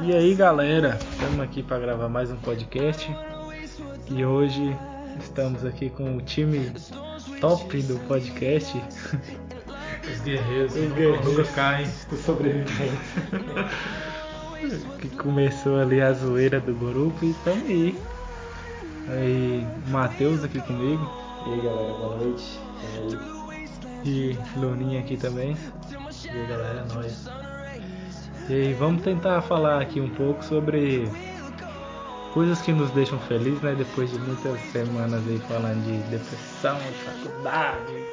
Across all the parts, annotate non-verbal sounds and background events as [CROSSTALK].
E aí galera, estamos aqui para gravar mais um podcast e hoje estamos aqui com o time top do podcast. [LAUGHS] Os guerreiros, Os guerreiros. nunca caem. Os sobreviventes. que começou ali a zoeira do grupo e estamos aí. Aí, Matheus aqui comigo E aí galera, boa noite. e Luninha aqui também. E aí galera, é nóis. E vamos tentar falar aqui um pouco sobre coisas que nos deixam felizes, né? Depois de muitas semanas aí falando de depressão, de faculdade,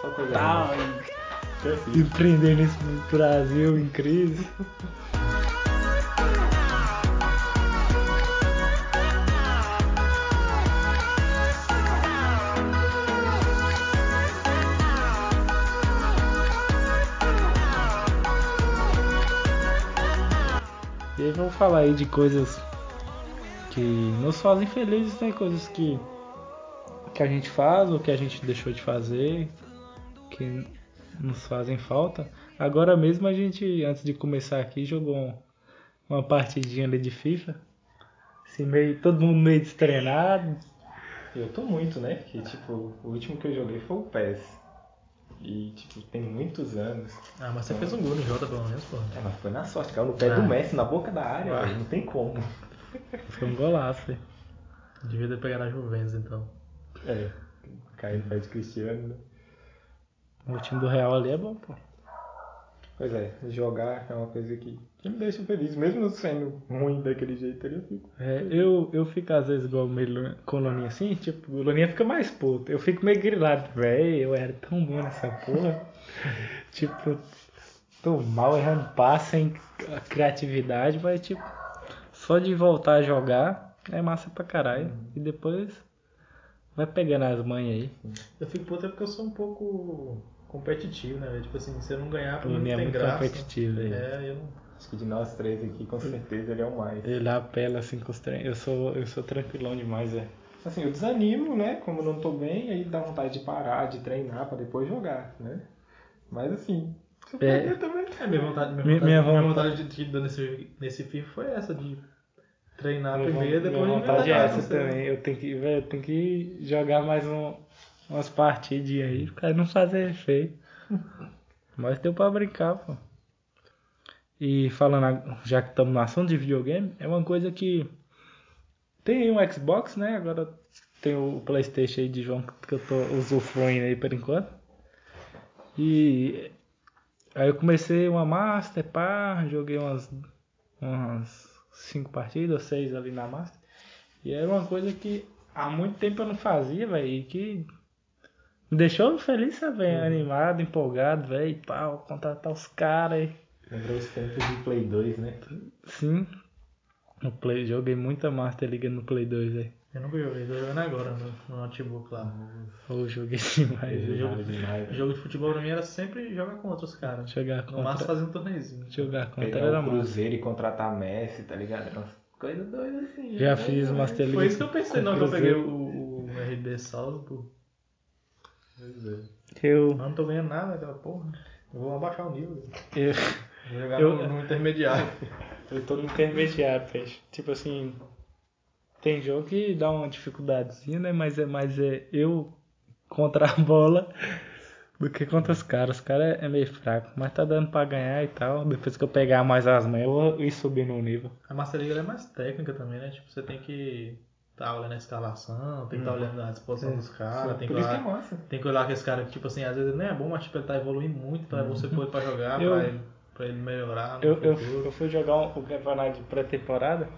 Só coisa tal, boa. e empreender nesse Brasil em crise. Falar aí de coisas que nos fazem felizes, né? Coisas que, que a gente faz ou que a gente deixou de fazer, que nos fazem falta. Agora mesmo a gente, antes de começar aqui, jogou um- uma partidinha ali de FIFA. Assim, meio, todo mundo meio destreinado. Eu tô muito, né? Porque, tipo, o último que eu joguei foi o PES. E, tipo, tem muitos anos. Ah, mas você fez um gol no Jota pelo menos, pô. É, mas foi na sorte, caiu no pé Ah. do Messi, na boca da área, Ah. não tem como. Foi um golaço, velho. Devia ter pegado a Juventus então. É, caiu no pé de Cristiano, né? O time do Real ali é bom, pô. Pois é, jogar é uma coisa que, que me deixa feliz. Mesmo sendo ruim daquele jeito ali, eu fico. É, eu, eu fico às vezes igual meio com o Loninha assim, tipo, o Loninha fica mais puto. Eu fico meio grilado, velho, eu era tão bom nessa porra. [LAUGHS] tipo, tô mal errando passe, sem criatividade, mas tipo, só de voltar a jogar é massa pra caralho. E depois vai pegando as manhas aí. Eu fico puto é porque eu sou um pouco competitivo, né, velho? Tipo assim, se eu não ganhar, O pra mim não é tem muito graça. competitivo, velho. É, eu não. Acho que de nós três aqui, com certeza, ele é o mais. Ele apela assim com os treinos. Eu sou, eu sou tranquilão demais, é. Assim, eu desanimo, né? Como eu não tô bem, aí dá vontade de parar, de treinar pra depois jogar, né? Mas assim, eu É. perder também. É, minha vontade, minha Minha- vontade, minha minha vontade- vontade de, de, nesse, nesse FIFA foi essa, de treinar Minha primeiro, depois minha de vontade é jogar, essa também. Eu tenho que, velho, eu tenho que jogar mais um, umas partidinhas aí, pra não fazer feio. [LAUGHS] Mas deu pra brincar, pô. E falando, já que estamos no assunto de videogame, é uma coisa que tem um Xbox, né? Agora tem o Playstation aí de João que eu tô usufruindo aí por enquanto. E aí eu comecei uma Master, pá, joguei umas, umas cinco partidas, seis ali na Master. E era uma coisa que há muito tempo eu não fazia, velho, e que me deixou feliz, sabe, velho, animado, empolgado, velho, pau, contratar os caras aí. Lembrou os tempos de Play 2, né? Sim. No Play, joguei muita Master Liga no Play 2 aí. Eu nunca joguei, tô jogando agora no, no notebook lá. Ou joguei demais, Eu jogo- demais. Jogo de futebol pra mim era sempre jogar contra os caras. Jogar No máximo contra, fazer um torneizinho. jogar contra Pegar era o massa. Cruzeiro e contratar Messi, tá ligado? Era umas coisas doidas assim. Já né? fiz Master Liga. Foi isso que eu pensei, com não, que eu peguei o, o RB Salzburg. Pois é. Eu, Eu não tô ganhando nada naquela porra. Eu vou abaixar o nível. eu, Vou jogar Eu- no, no intermediário. [LAUGHS] eu tô no intermediário, peixe. Tipo assim, tem jogo que dá uma dificuldadezinha, né? Mas é mais é eu contra a bola do que contra os caras. Os caras é meio fraco, mas tá dando pra ganhar e tal. Depois que eu pegar mais as manhas, eu vou ir subindo o nível. A Master League é mais técnica também, né? Tipo, você tem que tá olhando a escalação, tem que estar tá olhando a disposição dos caras, tem que isso que é olhar. Tem que olhar que esse cara, tipo assim, às vezes ele nem é bom, mas tipo, ele tá evoluindo muito, então é bom você pôr pra jogar, Eu- pra, ele, pra ele melhorar Eu, eu, eu fui jogar um, o campeonato de pré-temporada,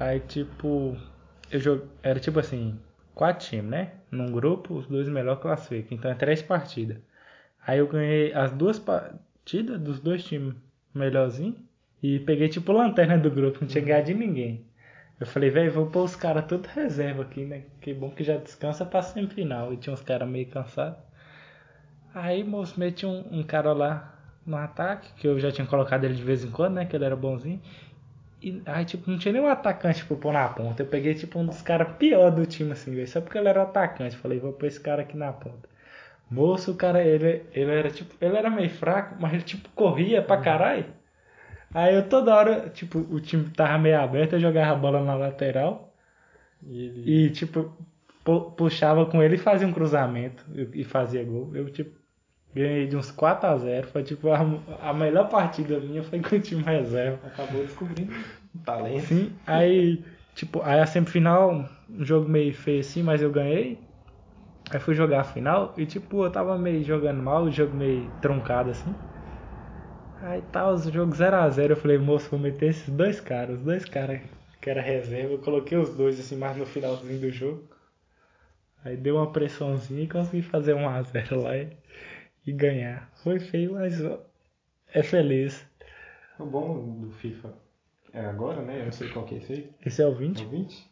aí tipo, eu jogo, era tipo assim, quatro times, né? Num grupo, os dois melhores classificam, então é três partidas. Aí eu ganhei as duas partidas dos dois times melhorzinhos e peguei tipo lanterna do grupo, não tinha ganhado de ninguém. Eu falei, velho, vou pôr os caras tudo reserva aqui, né? Que bom que já descansa pra semifinal. E tinha uns caras meio cansados. Aí, moço, meti um, um cara lá no ataque, que eu já tinha colocado ele de vez em quando, né? Que ele era bonzinho. E aí, tipo, não tinha nenhum atacante pra pôr na ponta. Eu peguei, tipo, um dos caras pior do time, assim, velho. Só porque ele era atacante. Falei, vou pôr esse cara aqui na ponta. Moço, o cara, ele, ele era tipo, ele era meio fraco, mas ele tipo corria pra caralho. Aí eu toda hora, tipo, o time tava meio aberto, eu jogava a bola na lateral E ele. e tipo, pu- puxava com ele e fazia um cruzamento e fazia gol. Eu tipo ganhei de uns 4 a 0 foi tipo a, a melhor partida minha foi com o time reserva. acabou descobrindo talento. Sim, aí, tipo, aí a semifinal, um jogo meio feio assim, mas eu ganhei. Aí fui jogar a final e, tipo, eu tava meio jogando mal, o jogo meio truncado assim. Aí tá, os jogos 0x0, eu falei, moço, vou meter esses dois caras, os dois caras que era reserva, eu coloquei os dois assim, mais no finalzinho do jogo. Aí deu uma pressãozinha e consegui fazer 1x0 lá e, e ganhar. Foi feio, mas é feliz. O bom do FIFA é agora, né? Eu não sei qual que é esse aí. Esse é o É 20? o 20?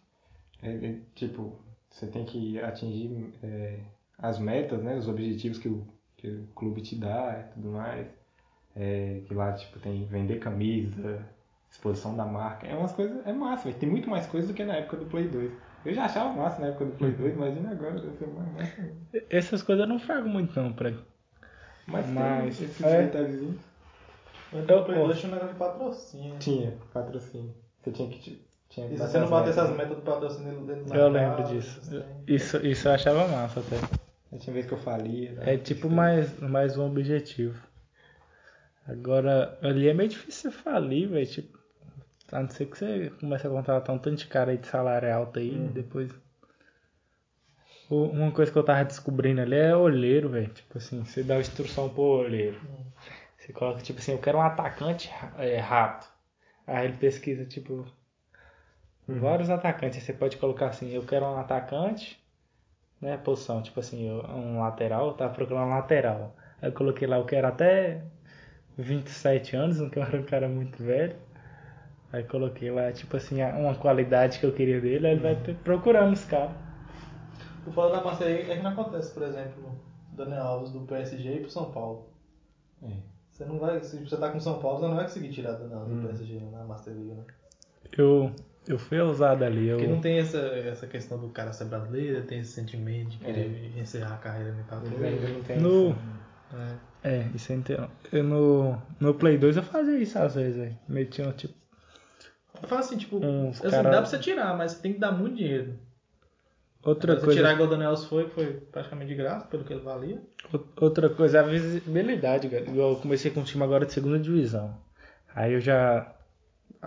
É, é, tipo, você tem que atingir é, as metas, né? Os objetivos que o, que o clube te dá e tudo mais. É, que lá, tipo, tem vender camisa, exposição da marca. É umas coisas, é massa, véio. tem muito mais coisa do que na época do Play 2. Eu já achava massa na época do Play 2, imagina agora, deve ser mais massa. Essas coisas eu não frago muito não, pra Mas, Mas, tem esses é. detalhezinhos. Então, o Play 2 tinha um negócio de patrocínio. Tinha, patrocínio. Você tinha que. Tinha que E se você não bater metas, essas metas do patrocínio dele na Eu casa, lembro disso. Isso, isso eu achava massa até. Aí Tinha vez que eu falia. né? É tipo mais, mais um objetivo. Agora, ali é meio difícil você falir, velho. Tipo, a não ser que você comece a contratar um tanto de cara aí de salário alto aí, depois. O- Uma coisa que eu tava descobrindo ali é olheiro, velho. Tipo assim, você dá uma instrução pro olheiro. Você coloca, tipo assim, eu quero um atacante é, rápido. Aí ele pesquisa, tipo, vários atacantes. Você pode colocar assim, eu quero um atacante, né? Posição, tipo assim, um lateral, eu tava procurando um lateral. Aí eu coloquei lá, eu quero até 27 anos, não quero um cara muito velho. Aí coloquei lá, tipo assim, uma qualidade que eu queria dele, aí ele vai ter- procurando os caras. O foda da Master League é que não acontece, por exemplo, Daniel Alves do PSG e pro São Paulo. É. Você não vai, se você tá com o São Paulo, você não vai conseguir tirar Daniel Alves do PSG na Master League, né? Eu, eu fui ousado ali, eu... Porque não tem essa, essa questão do cara ser brasileiro, tem esse sentimento de querer encerrar a carreira no ainda não tem. No- É. É, isso é inteiro. Eu no, no Play 2 eu fazia isso às vezes, velho. Metia um tipo. Eu falo assim, tipo, assim, cara- dá pra você tirar, mas você tem que dar muito dinheiro. Outra você coisa. tirar igual o Daniel foi, foi praticamente de graça, pelo que ele valia. Ou- Outra coisa é a visibilidade, cara. Eu comecei com um time agora de segunda divisão. Aí eu já,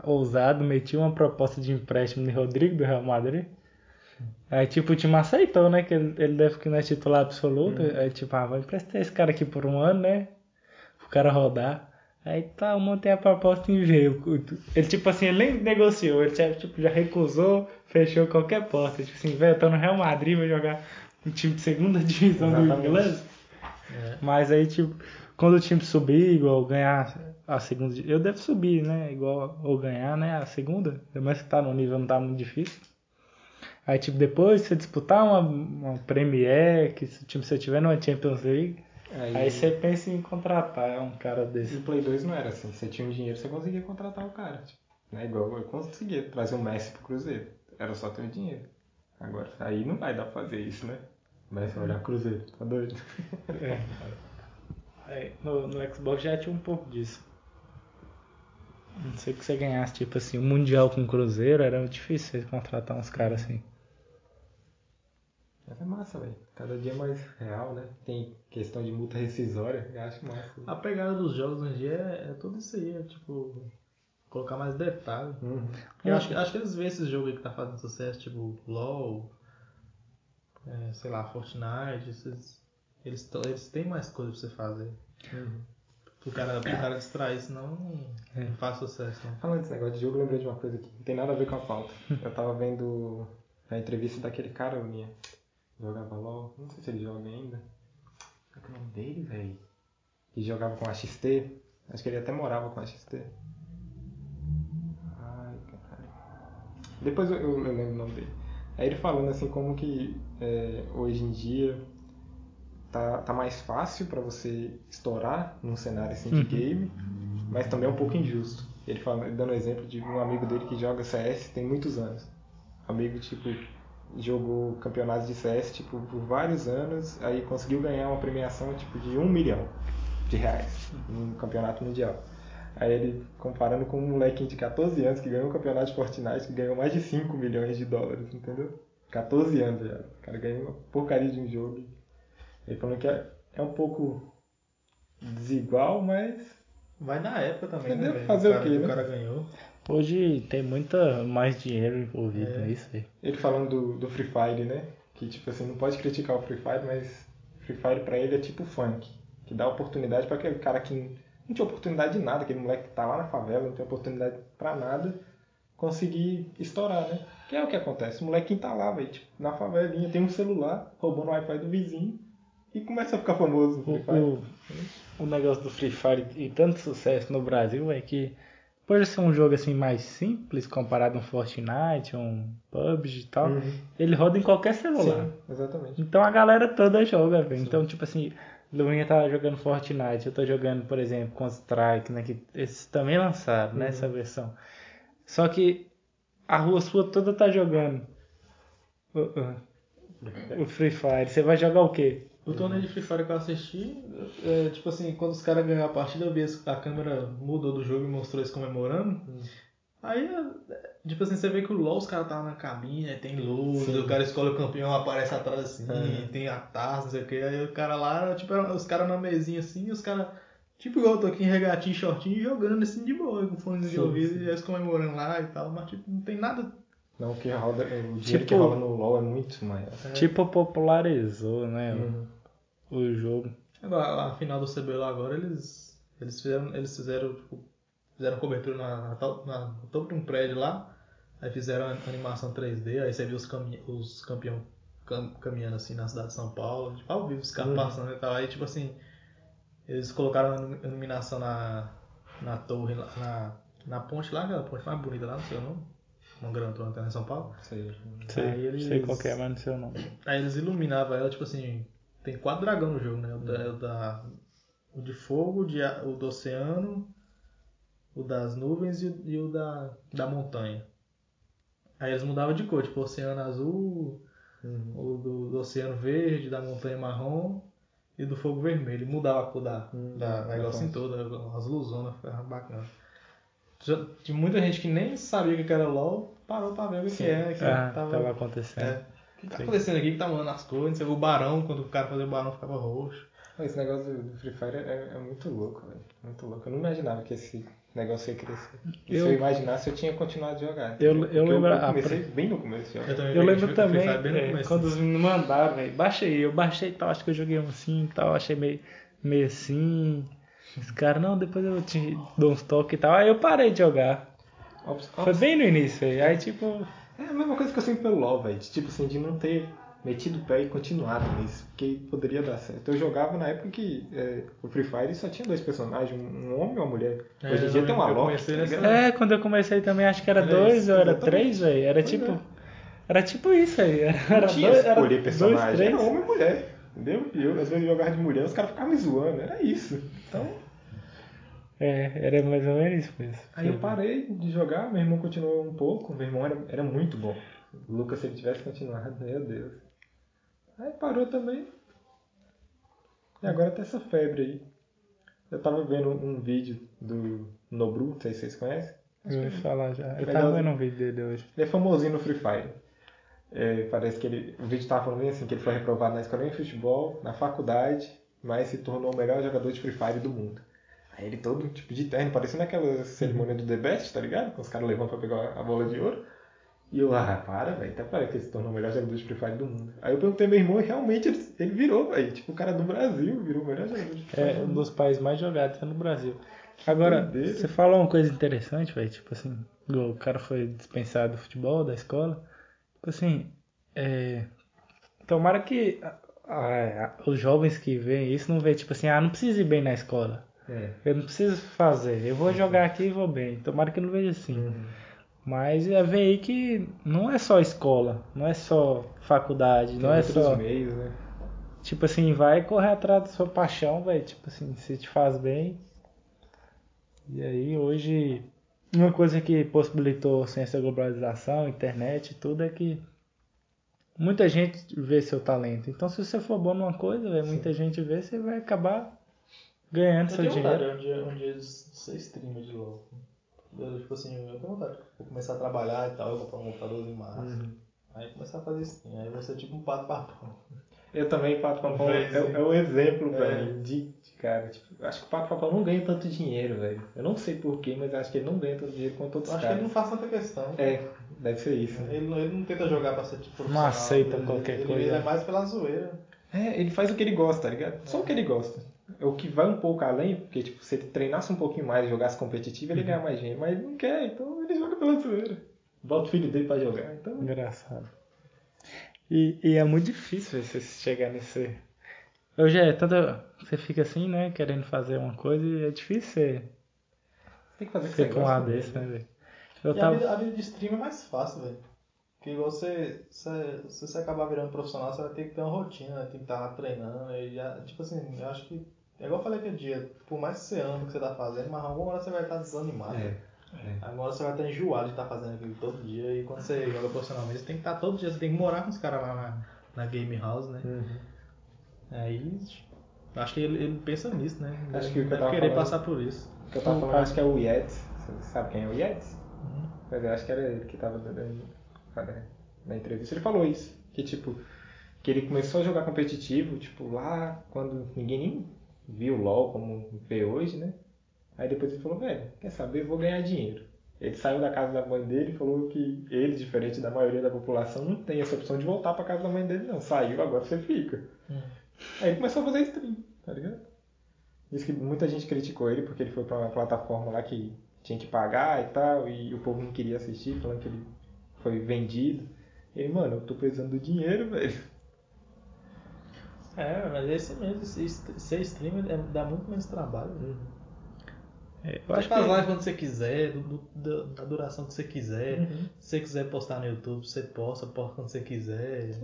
ousado, meti uma proposta de empréstimo no Rodrigo do Real Madrid. Aí tipo, o time aceitou, né? Que ele, ele deve que não é titular absoluto. Aí tipo, ah, vou emprestar esse cara aqui por um ano, né? O cara rodar. Aí tá, eu montei a proposta e veio. Ele tipo assim, ele nem negociou, ele já, tipo, já recusou, fechou qualquer porta. Tipo assim, velho, eu tô no Real Madrid, vou jogar um time de segunda [LAUGHS] divisão do Exatamente. inglês. É. Mas aí, tipo, quando o time subir, igual ganhar a segunda. Eu devo subir, né? Igual, ou ganhar, né? A segunda. Mas que tá no nível não tá muito difícil. Aí, tipo, depois você disputar uma, uma Premier, que se o time você tiver numa Champions League, Aí, aí você pensa em contratar um cara E desse. o Play 2 não era assim. Você tinha um dinheiro, você conseguia contratar o cara. Tipo, né? Igual eu conseguia trazer o Messi pro Cruzeiro. Era só ter o dinheiro. Agora, aí não vai dar pra fazer isso, né? Messi olhar Cruzeiro, tá doido? É. Aí, no, no Xbox já tinha um pouco disso. Não sei que você ganhasse, tipo assim, um Mundial com o Cruzeiro, era difícil você contratar uns caras assim. Mas é massa, velho. Cada dia mais real, né? Tem questão de multa [LAUGHS] rescisória. Eu acho massa. A pegada dos jogos hoje em dia é, é tudo isso aí, é tipo. Colocar mais detalhe. Uhum. Eu acho, que- acho que eles veem esse jogo aí que tá fazendo sucesso, tipo LOL, é, sei lá, Fortnite, esses, eles, eles têm mais coisa pra você fazer. Uhum. Pro cara, pro cara distrair, senão não, É. faz sucesso. Não. Falando desse negócio de jogo, eu lembrei de uma coisa que não tem nada a ver com a pauta. Eu tava vendo a entrevista daquele cara, Luninha. Jogava LOL. Não sei se ele joga ainda. Qual que é o nome dele, velho? Que jogava com a XT. Acho que ele até morava com a XT. Ai, caralho. Depois eu, eu lembro o nome dele. Aí ele falando assim como que é, hoje em dia tá, tá mais fácil pra você estourar num cenário assim de game, mas também é um pouco injusto. Ele fala, dando exemplo de um amigo dele que joga CS tem muitos anos. Amigo tipo jogou campeonatos de CS tipo, por vários anos, aí conseguiu ganhar uma premiação tipo de um milhão de reais no campeonato mundial. Aí ele comparando com um moleque de 14 anos que ganhou um campeonato de Fortnite que ganhou mais de 5 milhões de dólares, entendeu? 14 anos já. O cara ganhou uma porcaria de um jogo. Ele falou que é, é um pouco desigual, mas. Vai na época também, Entendeu? né? Fazer o cara, quê, que né? O cara ganhou. Hoje tem muita mais dinheiro envolvido É. nisso aí. Ele falando do, do Free Fire, né? Que tipo assim, não pode criticar o Free Fire, mas Free Fire pra ele é tipo funk. Que dá oportunidade pra aquele cara que não tinha oportunidade de nada, aquele moleque que tá lá na favela, não tem oportunidade pra nada, conseguir estourar, né? Que é o que acontece. O molequinho tá lá, velho, tipo, na favelinha, tem um celular, roubando o Wi-Fi do vizinho e começa a ficar famoso no Free O, Fire. o, o negócio do Free Fire e tanto sucesso no Brasil é que, por ser um jogo assim mais simples comparado a um Fortnite, um PUBG e tal, Uhum. ele roda em qualquer celular. Sim, exatamente. Então a galera toda joga, velho. Então, tipo assim, Luinha tá jogando Fortnite, eu tô jogando, por exemplo, Counter-Strike, né? Que esses também lançaram, né? Essa versão. Só que a rua sua toda tá jogando o, o- o Free Fire. Você vai jogar o quê? O torneio de Free Fire que eu assisti, é, tipo assim, quando os caras ganharam a partida, eu vi a câmera mudou do jogo e mostrou eles comemorando. Aí, é, tipo assim, você vê que o LoL, os caras tá na cabine, tem luz, Sim. o cara escolhe o campeão, aparece atrás assim, Uhum. tem a taça, não sei o que. Aí o cara lá, tipo, os caras na mesinha assim, os caras, tipo igual eu tô aqui em regatinho, shortinho, jogando assim de boa, com fone de Sim, ouvido, sim. e eles comemorando lá e tal, mas tipo, não tem nada. Não, o que roda, o dinheiro Tipo- que rola no LoL é muito maior. Tipo, popularizou, né? Uhum. O jogo. Agora, a final do CBLOL agora, eles, eles fizeram, eles fizeram, tipo, fizeram cobertura na, na, na- no topo de um prédio lá, aí fizeram a animação 3D, aí você viu os, cami os campeão cam- caminhando assim na cidade de São Paulo, tipo, ao vivo, os caras Uhum. passando e tal, aí tipo assim, eles colocaram a ilumi- iluminação na, na torre, lá, na, na ponte lá, aquela ponte mais bonita lá, não sei o nome, uma grandona lá em São Paulo. Sei. Sei, Aí eles- sei qual que é, mas não sei o nome. Aí eles iluminavam ela, tipo assim, tem quatro dragões no jogo, né? O, da, o, da- o de fogo, o, de, o do oceano, o das nuvens e, o- e o da, da montanha. Aí eles mudavam de cor, tipo, o oceano azul, Uhum. o do, do oceano verde, da montanha marrom e do fogo vermelho. Mudava a cor da, Hum, da da negócio em toda, as luzonas, ficava bacana. Já- Tinha muita gente que nem sabia o que era LOL, parou pra ver o que, que é. Que Ah, tava, tava acontecendo. é. O que tá Sim. acontecendo aqui? que tá mudando as cores? O barão, quando o cara fazia o barão ficava roxo. Esse negócio do Free Fire é, é muito louco, velho. Muito louco. Eu não imaginava que esse negócio ia crescer. E Eu- Se eu imaginasse, eu tinha continuado a jogar. Eu- eu lembro Eu, a- comecei bem no começo de jogar. também Eu lembro também, é, quando os meninos mandaram, velho, baixei, eu baixei e tal, acho que eu joguei um assim e tal, achei meio, meio assim. Os caras, não, depois eu te dou uns toques e tal. Aí eu parei de jogar. Ops, Foi ops. bem no início, velho. Aí tipo, É a mesma coisa que eu sinto pelo LoL, velho. de, Tipo assim, de não ter metido o pé e continuado nisso. Porque poderia dar certo. Eu jogava na época que é, o Free Fire só tinha dois personagens, um, homem e uma mulher. É, Hoje em dia eu tem uma eu Loki. tá nessa- é, quando eu comecei também acho que era Era dois isso, ou era exatamente. três, velho. Era Pois tipo. é. Era tipo isso aí. Era, Não tinha dois, era escolher dois, personagem, três. era homem e mulher. Entendeu? E eu, às vezes, jogava de mulher, os caras ficavam me zoando. Era isso. Então, É, era mais ou menos isso mesmo. aí eu parei de jogar, meu irmão continuou um pouco. Meu irmão era, era muito bom. O Lucas, se ele tivesse continuado, [LAUGHS] meu Deus. Aí parou também. E agora tá essa febre aí. Eu tava vendo um vídeo do Nobru, não sei se vocês conhecem. Eu ia falar já. Eu Legal. tava vendo um vídeo dele hoje. Ele é famosinho no Free Fire. É, parece que ele. O vídeo tava falando assim, que ele foi reprovado na escolinha de futebol, na faculdade, mas se tornou o melhor jogador de Free Fire do mundo. Aí ele todo tipo de terno, parecendo aquela cerimônia do The Best, tá ligado? Com os caras levantam pra pegar a bola de ouro. E eu, ah, para, velho, até parece que ele se tornou o melhor jogador de Free Fire do mundo. Aí eu perguntei meu irmão e realmente ele, ele virou, velho. Tipo, o cara do Brasil virou o melhor jogador de Free Fire. É um dos países mais jogados é no Brasil. Agora, você falou uma coisa interessante, velho. Tipo assim, o cara foi dispensado do futebol, da escola. Tipo assim, é, tomara que a- a- os jovens que veem isso não vê, tipo assim, ah, não preciso ir bem na escola. É. Eu não preciso fazer. Eu vou jogar aqui e vou bem. Tomara que não veja assim. Uhum. Mas é ver aí que não é só escola, não é só faculdade, Tem não é só. meios, né? Tipo assim, vai correr atrás da sua paixão, velho. Tipo assim, se te faz bem. E aí, hoje, uma coisa que possibilitou a ciência da globalização, internet e tudo é que muita gente vê seu talento. Então, se você for bom numa coisa, velho, muita gente vê, você vai acabar ganhando Eu seu tenho dinheiro. vontade um dia, um dia de ser streamer de LOL. Eu, tipo assim, eu tenho vontade. Vou começar a trabalhar e tal, eu comprar um computadorzinho massa. Uhum. Aí começar a fazer stream. Aí você é tipo um pato papão. Eu também, Pato Papão, é, é o exemplo, É. velho, de, de cara. Tipo, acho que o Pato Papão não ganha tanto dinheiro, velho. Eu não sei porquê, mas acho que ele não ganha tanto dinheiro quanto outros Eu acho que ele caras. não faz tanta questão. É, deve ser isso. né? Ele, não- ele não tenta jogar pra ser tipo profissional. aceita ele, qualquer ele, coisa. Ele é mais pela zoeira. É, ele faz o que ele gosta, tá ligado? Só o que ele gosta. É O que vai um pouco além, porque tipo, se ele treinasse um pouquinho mais e jogasse competitivo, ele ia ganhar mais dinheiro. Mas ele não quer, então ele joga pela zoeira. Bota o filho dele pra jogar, então... Engraçado. E, e é muito difícil você chegar nesse. Eu já é tanta. Você fica assim, né? Querendo fazer uma coisa e é difícil você Tem que fazer o que ser você com um gosta. lado desse, né, velho? Eu E a, tava. vida, a vida de stream é mais fácil, velho. Porque igual você, você, se você acabar virando profissional, você vai ter que ter uma rotina, né? tem que estar lá treinando. E já, tipo assim, eu acho que. É igual eu falei aquele dia, por mais que você ama o que você tá fazendo, mas alguma hora você vai estar desanimado. É, é. Agora você vai estar enjoado de estar fazendo aquilo todo dia. E quando você joga profissionalmente, você tem que estar todo dia, você tem que morar com os caras lá na, na game house, né? Uhum. Aí. Acho que ele, ele pensa nisso, né? Acho que o que eu tava querer falando- passar por isso. O que eu tava falando, acho que é o Yetis. Você sabe quem é o Yetis? Pois é, acho que era ele que tava cara, na entrevista. Ele falou isso. Que tipo, que ele começou a jogar competitivo, tipo, lá quando ninguém nem viu o LOL como vê hoje, né? Aí depois ele falou, velho, quer saber, vou ganhar dinheiro. Ele saiu da casa da mãe dele e falou que ele, diferente da maioria da população, não tem essa opção de voltar pra casa da mãe dele, não. Saiu, agora você fica. Aí ele começou a fazer stream, tá ligado? Diz que muita gente criticou ele porque ele foi pra uma plataforma lá que tinha que pagar e tal, e o povo não queria assistir, falando que ele foi vendido. Ele, mano, eu tô precisando do dinheiro, velho. É, mas é esse mesmo. Ser streamer é- dá muito menos trabalho. né? É, eu Você faz que. live quando você quiser, do- do- da- da duração que você quiser. Uhum. Se você quiser postar no YouTube, você posta, posta quando você quiser.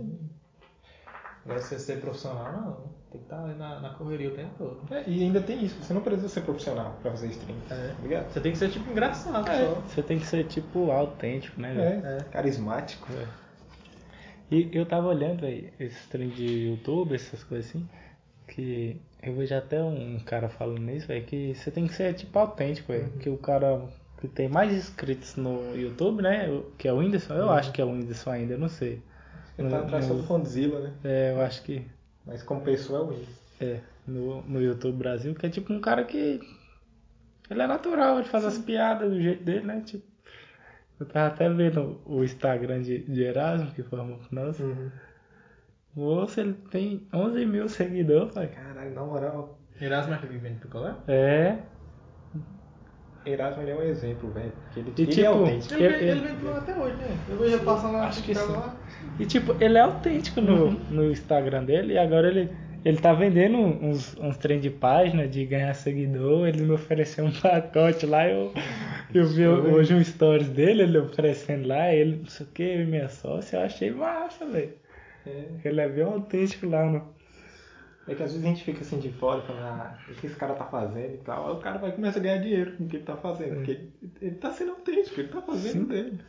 Agora você ser profissional, não. Tem que estar ali na, na correria o tempo todo. É, e ainda tem isso, você não precisa ser profissional pra fazer stream, É. tá ligado? Você tem que ser tipo engraçado É, só. você tem que ser, tipo, autêntico, né, velho? É, carismático. E eu tava olhando aí esses trem de YouTube, essas coisas assim, que eu vejo até um cara falando nisso, velho, que você tem que ser tipo autêntico, velho. Que o cara que tem mais inscritos no YouTube, né? Que é o Whindersson, eu acho que é o Whindersson ainda, eu não sei. Ele tá atrás do Condzilla, né? É, eu acho que Mas como pessoa é o Whindersson. é, no, no YouTube Brasil, que é tipo um cara que. Ele é natural, ele faz as piadas do jeito dele, né? Tipo. Eu tava até vendo o Instagram de, de Erasmo, que formou com nós. Moço, ele tem 11 mil seguidores, pai. Caralho, na moral, Erasmo é aquele que vem de picolé? É. Erasmo ele é um exemplo, velho. Porque ele, E, ele é tipo, autêntico. Ele, Ele- vem- ele vem picolé até hoje, né? Eu vejo ele passando lá Acho na que sim. lá. E tipo, ele é autêntico no, no Instagram dele e agora ele, ele tá vendendo uns, uns trem de página de ganhar seguidor, ele me ofereceu um [LAUGHS] pacote lá, eu, eu vi hoje um stories dele, ele oferecendo lá, ele não sei o que, minha sócia, eu achei massa, velho. É. Ele é bem autêntico lá no. É que às vezes a gente fica assim de fora e fala, ah, o que esse cara tá fazendo e tal. Aí o cara vai começar a ganhar dinheiro com o que ele tá fazendo. Porque ele, ele tá sendo autêntico, ele tá fazendo dele.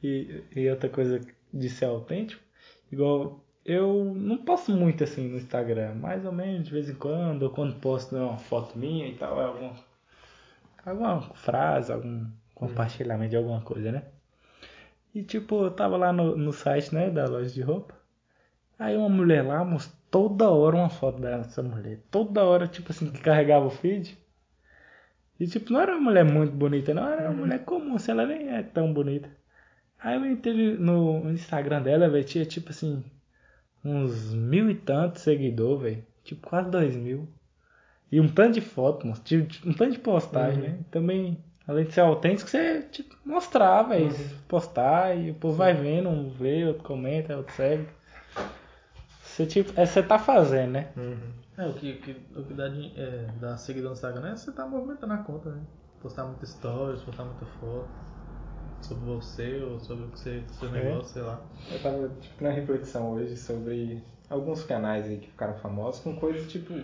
E, e outra coisa de ser autêntico, igual eu não posto muito assim no Instagram, mais ou menos de vez em quando, ou quando posto uma foto minha e tal, é alguma, alguma frase, algum compartilhamento de alguma coisa, né? E tipo, eu tava lá no, no site, né, da loja de roupa. Aí uma mulher lá mostrou toda hora uma foto dessa mulher. Toda hora, tipo assim, que carregava o feed. E tipo, não era uma mulher muito bonita, não, era uma mulher comum, assim, ela nem é tão bonita. Aí eu entrei no Instagram dela, velho, tinha tipo assim, uns mil e tantos seguidores, velho. Tipo, quase dois mil. E um tanto de foto, moço. Tipo, um tanto de postagem, né? Também, além de ser autêntico, você tipo, mostrar, velho. Postar e o povo vai vendo, um vê, outro comenta, outro segue. Você, tipo, é, você tá fazendo, né? É, o que, o que, o que dá, é, dá seguidor no Instagram é você tá movimentando a conta, né? Postar muita stories, postar muita foto sobre você ou sobre o que você, seu negócio, sei lá. Eu tava tipo, na reflexão hoje sobre alguns canais aí que ficaram famosos com coisas tipo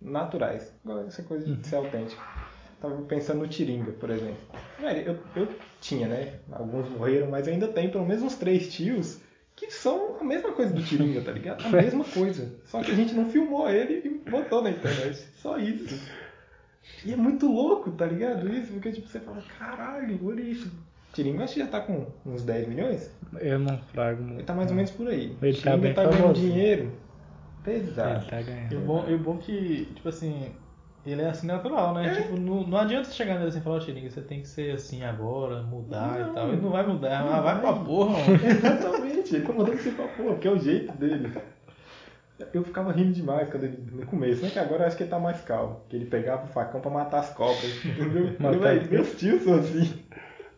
naturais. Igual essa coisa de ser autêntico. Tava pensando no Tiringa, por exemplo. Velho, eu, eu tinha, né? Alguns morreram, mas ainda tem pelo menos uns três tios que são a mesma coisa do Tiringa, tá ligado? A [LAUGHS] mesma coisa. Só que a gente não filmou ele e botou na internet. Só isso. E é muito louco, tá ligado? Isso, porque tipo, você fala, caralho, olha isso. Tiringa acho que já tá com uns 10 milhões. Eu não frago Ele muito. tá mais ou menos por aí. Ele tá Tiringa bem tá ganhando dinheiro Ele pesado. tá E o ganhando. bom, e o bom que, tipo assim, ele é assim natural, né? Tipo, não, não adianta você chegar nele assim e falar, "Ô, Tiringa, você tem que ser assim agora, mudar Não. e tal. Ele não vai mudar, Não ah, vai pra vai. porra, mano. [LAUGHS] Exatamente, ele tá mandando você pra porra, porque é o jeito dele. Eu ficava rindo demais quando ele, no começo, né? Que agora eu acho que ele tá mais calmo. Que ele pegava o facão pra matar as cobras. Entendeu? Eu [LAUGHS] falei, Matar "Véi, meus tios são assim.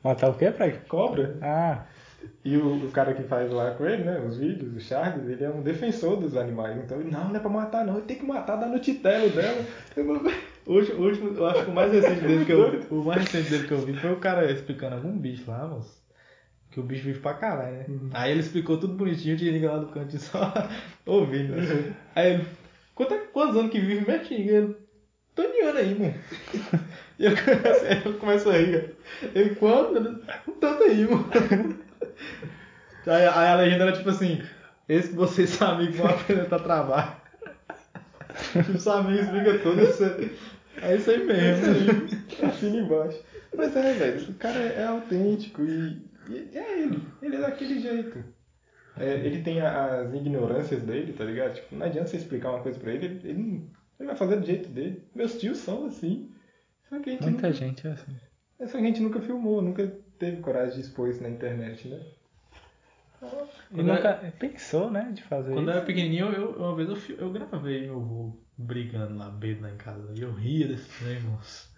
Matar o quê, Frank? Cobra. Ah, E o, o cara que faz lá com ele, né? Os vídeos, o Charles, ele é um defensor dos animais. Então ele, não, não é pra matar, não. Ele tem que matar, dá no titelo dela. [LAUGHS] O último- eu acho que o mais [LAUGHS] recente dele que eu o mais recente dele que eu vi foi o cara explicando algum bicho lá, moço. Que o bicho vive pra caralho, né? Aí ele explicou tudo bonitinho, o Tiringa lá do canto só [LAUGHS] ouvindo. Né? Aí ele, Quanto, quantos anos que vive mesmo? Ele, Toniano aí, mano. [LAUGHS] E eu começo, eu começo a rir. Ele, quanto? Ele, Um tanto aí, mano. [LAUGHS] Aí, aí a legenda era tipo assim, esse que vocês são amigos vão apresentar trabalho. [LAUGHS] Tipo, os amigos tudo. Isso, é isso aí mesmo. Assina embaixo. Mas é, velho, o cara é, é autêntico e, e é ele. Ele é daquele jeito. É, ele tem as ignorâncias dele, tá ligado? Tipo, não adianta você explicar uma coisa pra ele, ele, ele, não- ele vai fazer do jeito dele. Meus tios são assim. Só que a gente, muita nunca, gente é assim. é só que a gente nunca filmou, nunca teve coragem de expor isso na internet, né? E nunca pensou, né, de fazer Quando eu isso. era pequenininho, eu, uma vez eu, eu gravei meu avô brigando lá, beijo lá em casa. E eu ria desse trem, moço.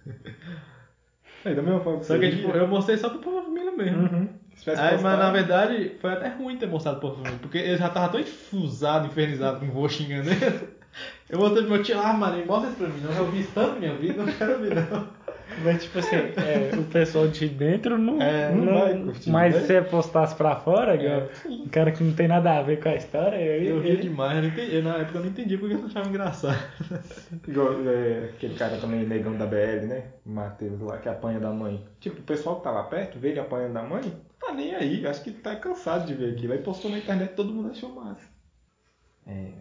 Aí, da mesma forma que Só que, tipo, eu mostrei só pro povo da família mesmo. Uhum. Aí, mas na verdade, foi até ruim ter mostrado pro povo da família, porque ele já tava tão infusado, infernizado com o vô xingando ele. Eu mostrei pro meu tio, ah, mano, mostra isso pra mim, não. Eu vi isso tanto na minha vida, não quero ver, não. Mas, tipo assim, é, o pessoal de dentro não, É, não, não vai curtir, Mas né? se você postasse pra fora, igual um cara que não tem nada a ver com a história, eu, Eu ria demais, eu não entendi, na época eu não entendi porque eu achava engraçado. [LAUGHS] Igual, é, aquele cara também, negão da BL, né? Matheus lá, que apanha da mãe. Tipo, o pessoal que tá lá perto, vê ele apanhando da mãe, tá nem aí. Acho que tá cansado de ver aquilo. Aí postou na internet todo mundo achou massa. É,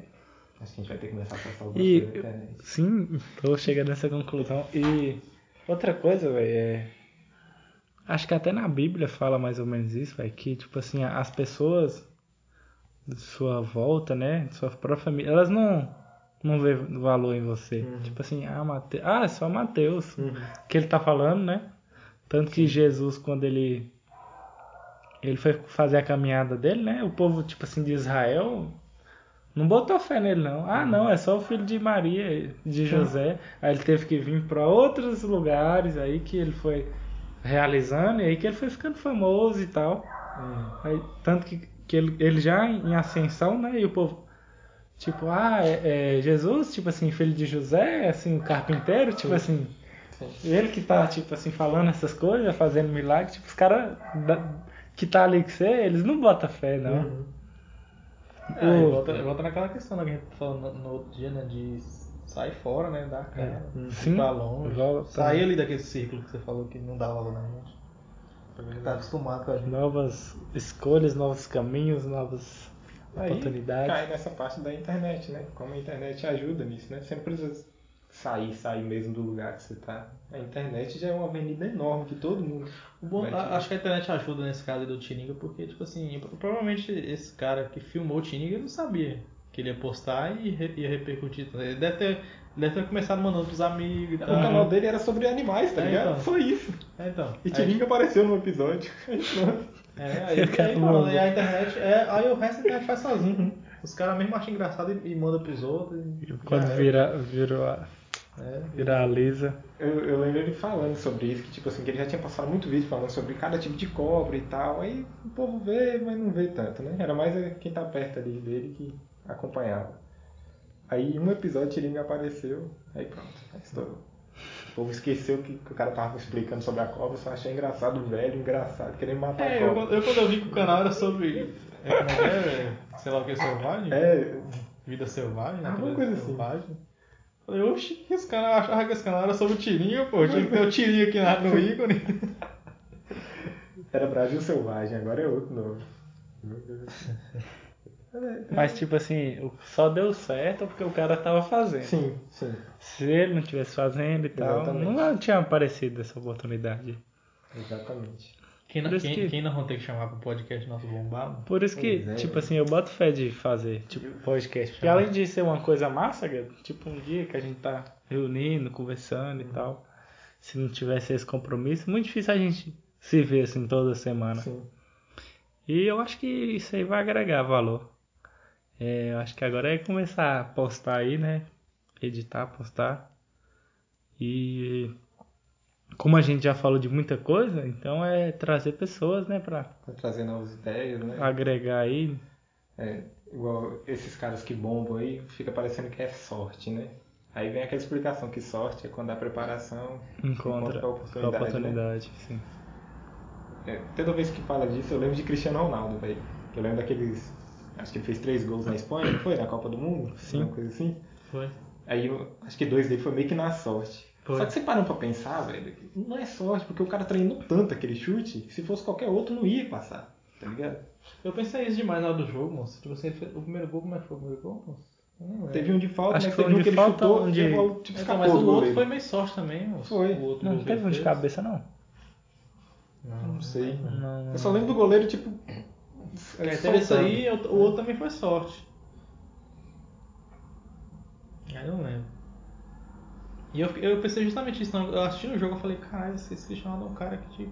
acho que a gente vai ter que começar a postar algumas E- coisas na internet. Sim, tô chegando nessa conclusão. E outra coisa, velho, é. Acho que até na Bíblia fala mais ou menos isso, velho, que, tipo assim, as pessoas de sua volta, né, de sua própria família, elas não, não vê valor em você. Tipo assim, ah, Mate... ah, é só Mateus. Que ele tá falando, né? Tanto que Jesus, quando ele. Ele foi fazer a caminhada dele, né? O povo, tipo assim, de Israel não botou fé nele, não. Ah, não, é só o filho de Maria, de José. Aí ele teve que vir para outros lugares, aí que ele foi realizando, e aí que ele foi ficando famoso e tal. Aí, tanto que, que ele, ele já em ascensão, né? E o povo, tipo, ah, é, é Jesus, tipo assim, filho de José, assim, o carpinteiro, tipo assim. Ele que tá, tipo assim, falando essas coisas, fazendo milagre, tipo, os caras que tá ali com você, eles não botam fé, não. Uhum. É, O- volta, volta naquela questão né, que a gente falou no, no outro dia, né? De sair fora, né? Da cara. ir Sim, pra longe. volta. Sair ali daquele círculo que você falou que não dá valor na gente. Tá acostumado com a gente. Novas escolhas, novos caminhos, novas Aí oportunidades. cai nessa parte da internet, né? Como a internet ajuda nisso, né? Não precisa sair, sair mesmo do lugar que você tá. A internet já é uma avenida enorme que todo mundo. O bom- acho que a internet ajuda nesse caso aí do Tininga, porque, tipo assim, provavelmente esse cara que filmou o Tininga não sabia que ele ia postar e re- ia repercutir. Ele deve ter, deve ter começado mandando pros amigos e O canal dele era sobre animais, tá É, ligado? então. Só isso. É, então. E Aí- Tiringa apareceu no episódio. Aí [LAUGHS] pronto. É, aí, aí, e a internet, é, aí o resto a internet faz sozinho. Os caras mesmo acham engraçado e, e mandam pros outros. e- Quando vira, virou a, É. viraliza. Eu, eu lembro ele falando sobre isso, que tipo assim, que ele já tinha passado muito vídeo falando sobre cada tipo de cobra e tal. Aí o povo vê, mas não vê tanto, né? Era mais quem tá perto ali dele que acompanhava. Aí um episódio Tiringa apareceu, aí pronto, aí estourou. O povo esqueceu que, que o cara tava explicando sobre a cobra, só achei engraçado o velho, engraçado, querendo matar É, a eu, cobra. quando- eu quando eu vi que o canal era sobre. É, como é é? Sei lá o que, selvagem? É, Vida selvagem, Alguma coisa assim. Falei, oxi, esse canal achava que esse canal era sobre o tirinho, pô. Tinha que ter o tirinho aqui na- no ícone. [LAUGHS] era Brasil Selvagem, agora é outro nome. Mas tipo assim, só deu certo porque o cara tava fazendo. Sim, sim. Se ele não tivesse fazendo e tal, Exatamente. não tinha aparecido essa oportunidade. Exatamente. Quem, não- Por isso quem, que- quem não vão ter que chamar pro podcast nosso bombado? Por isso que, é, tipo velho. assim, eu boto fé de fazer, tipo, podcast. Porque além de ser uma coisa massa, tipo, um dia que a gente tá reunindo, conversando e tal, se não tivesse esse compromisso, muito difícil a gente se ver assim toda semana. Sim. E eu acho que isso aí vai agregar valor. É, eu acho que agora é começar a postar aí, né? Editar, postar. E como a gente já falou de muita coisa, então é trazer pessoas, né, pra Pra trazer novas ideias, né? agregar aí. É, igual esses caras que bombam aí, fica parecendo que é sorte, né? Aí vem aquela explicação que sorte é quando a preparação Encontra com a a oportunidade. né? oportunidade, sim. É, toda vez que fala disso, eu lembro de Cristiano Ronaldo, velho. Eu lembro daqueles. Acho que ele fez três gols na Espanha, não foi? Na Copa do Mundo? Sim. Uma coisa assim. Foi. Aí eu, acho que dois dele foi meio que na sorte. Foi. Só que você parando pra pensar, velho, não é sorte, porque o cara treinou tanto aquele chute, que se fosse qualquer outro não ia passar, tá ligado? Eu pensei isso demais na hora do jogo, moço. Tipo assim, o primeiro gol, como é que foi o primeiro gol, moço? Teve um de falta, Acho mas que foi teve um um que ele falta, chutou um de- bola tipo, Então, mas o outro goleiro. foi meio sorte também, moço. Foi. O outro Não, não teve um de cabeça, não. Não, Não sei. Não, não. Eu só lembro do goleiro, tipo. É, teve esse aí, o outro também foi sorte. Aí eu não lembro. E eu, eu pensei justamente isso, eu assistindo o jogo eu falei, caralho, esse, Cristiano Ronaldo é um cara que tipo.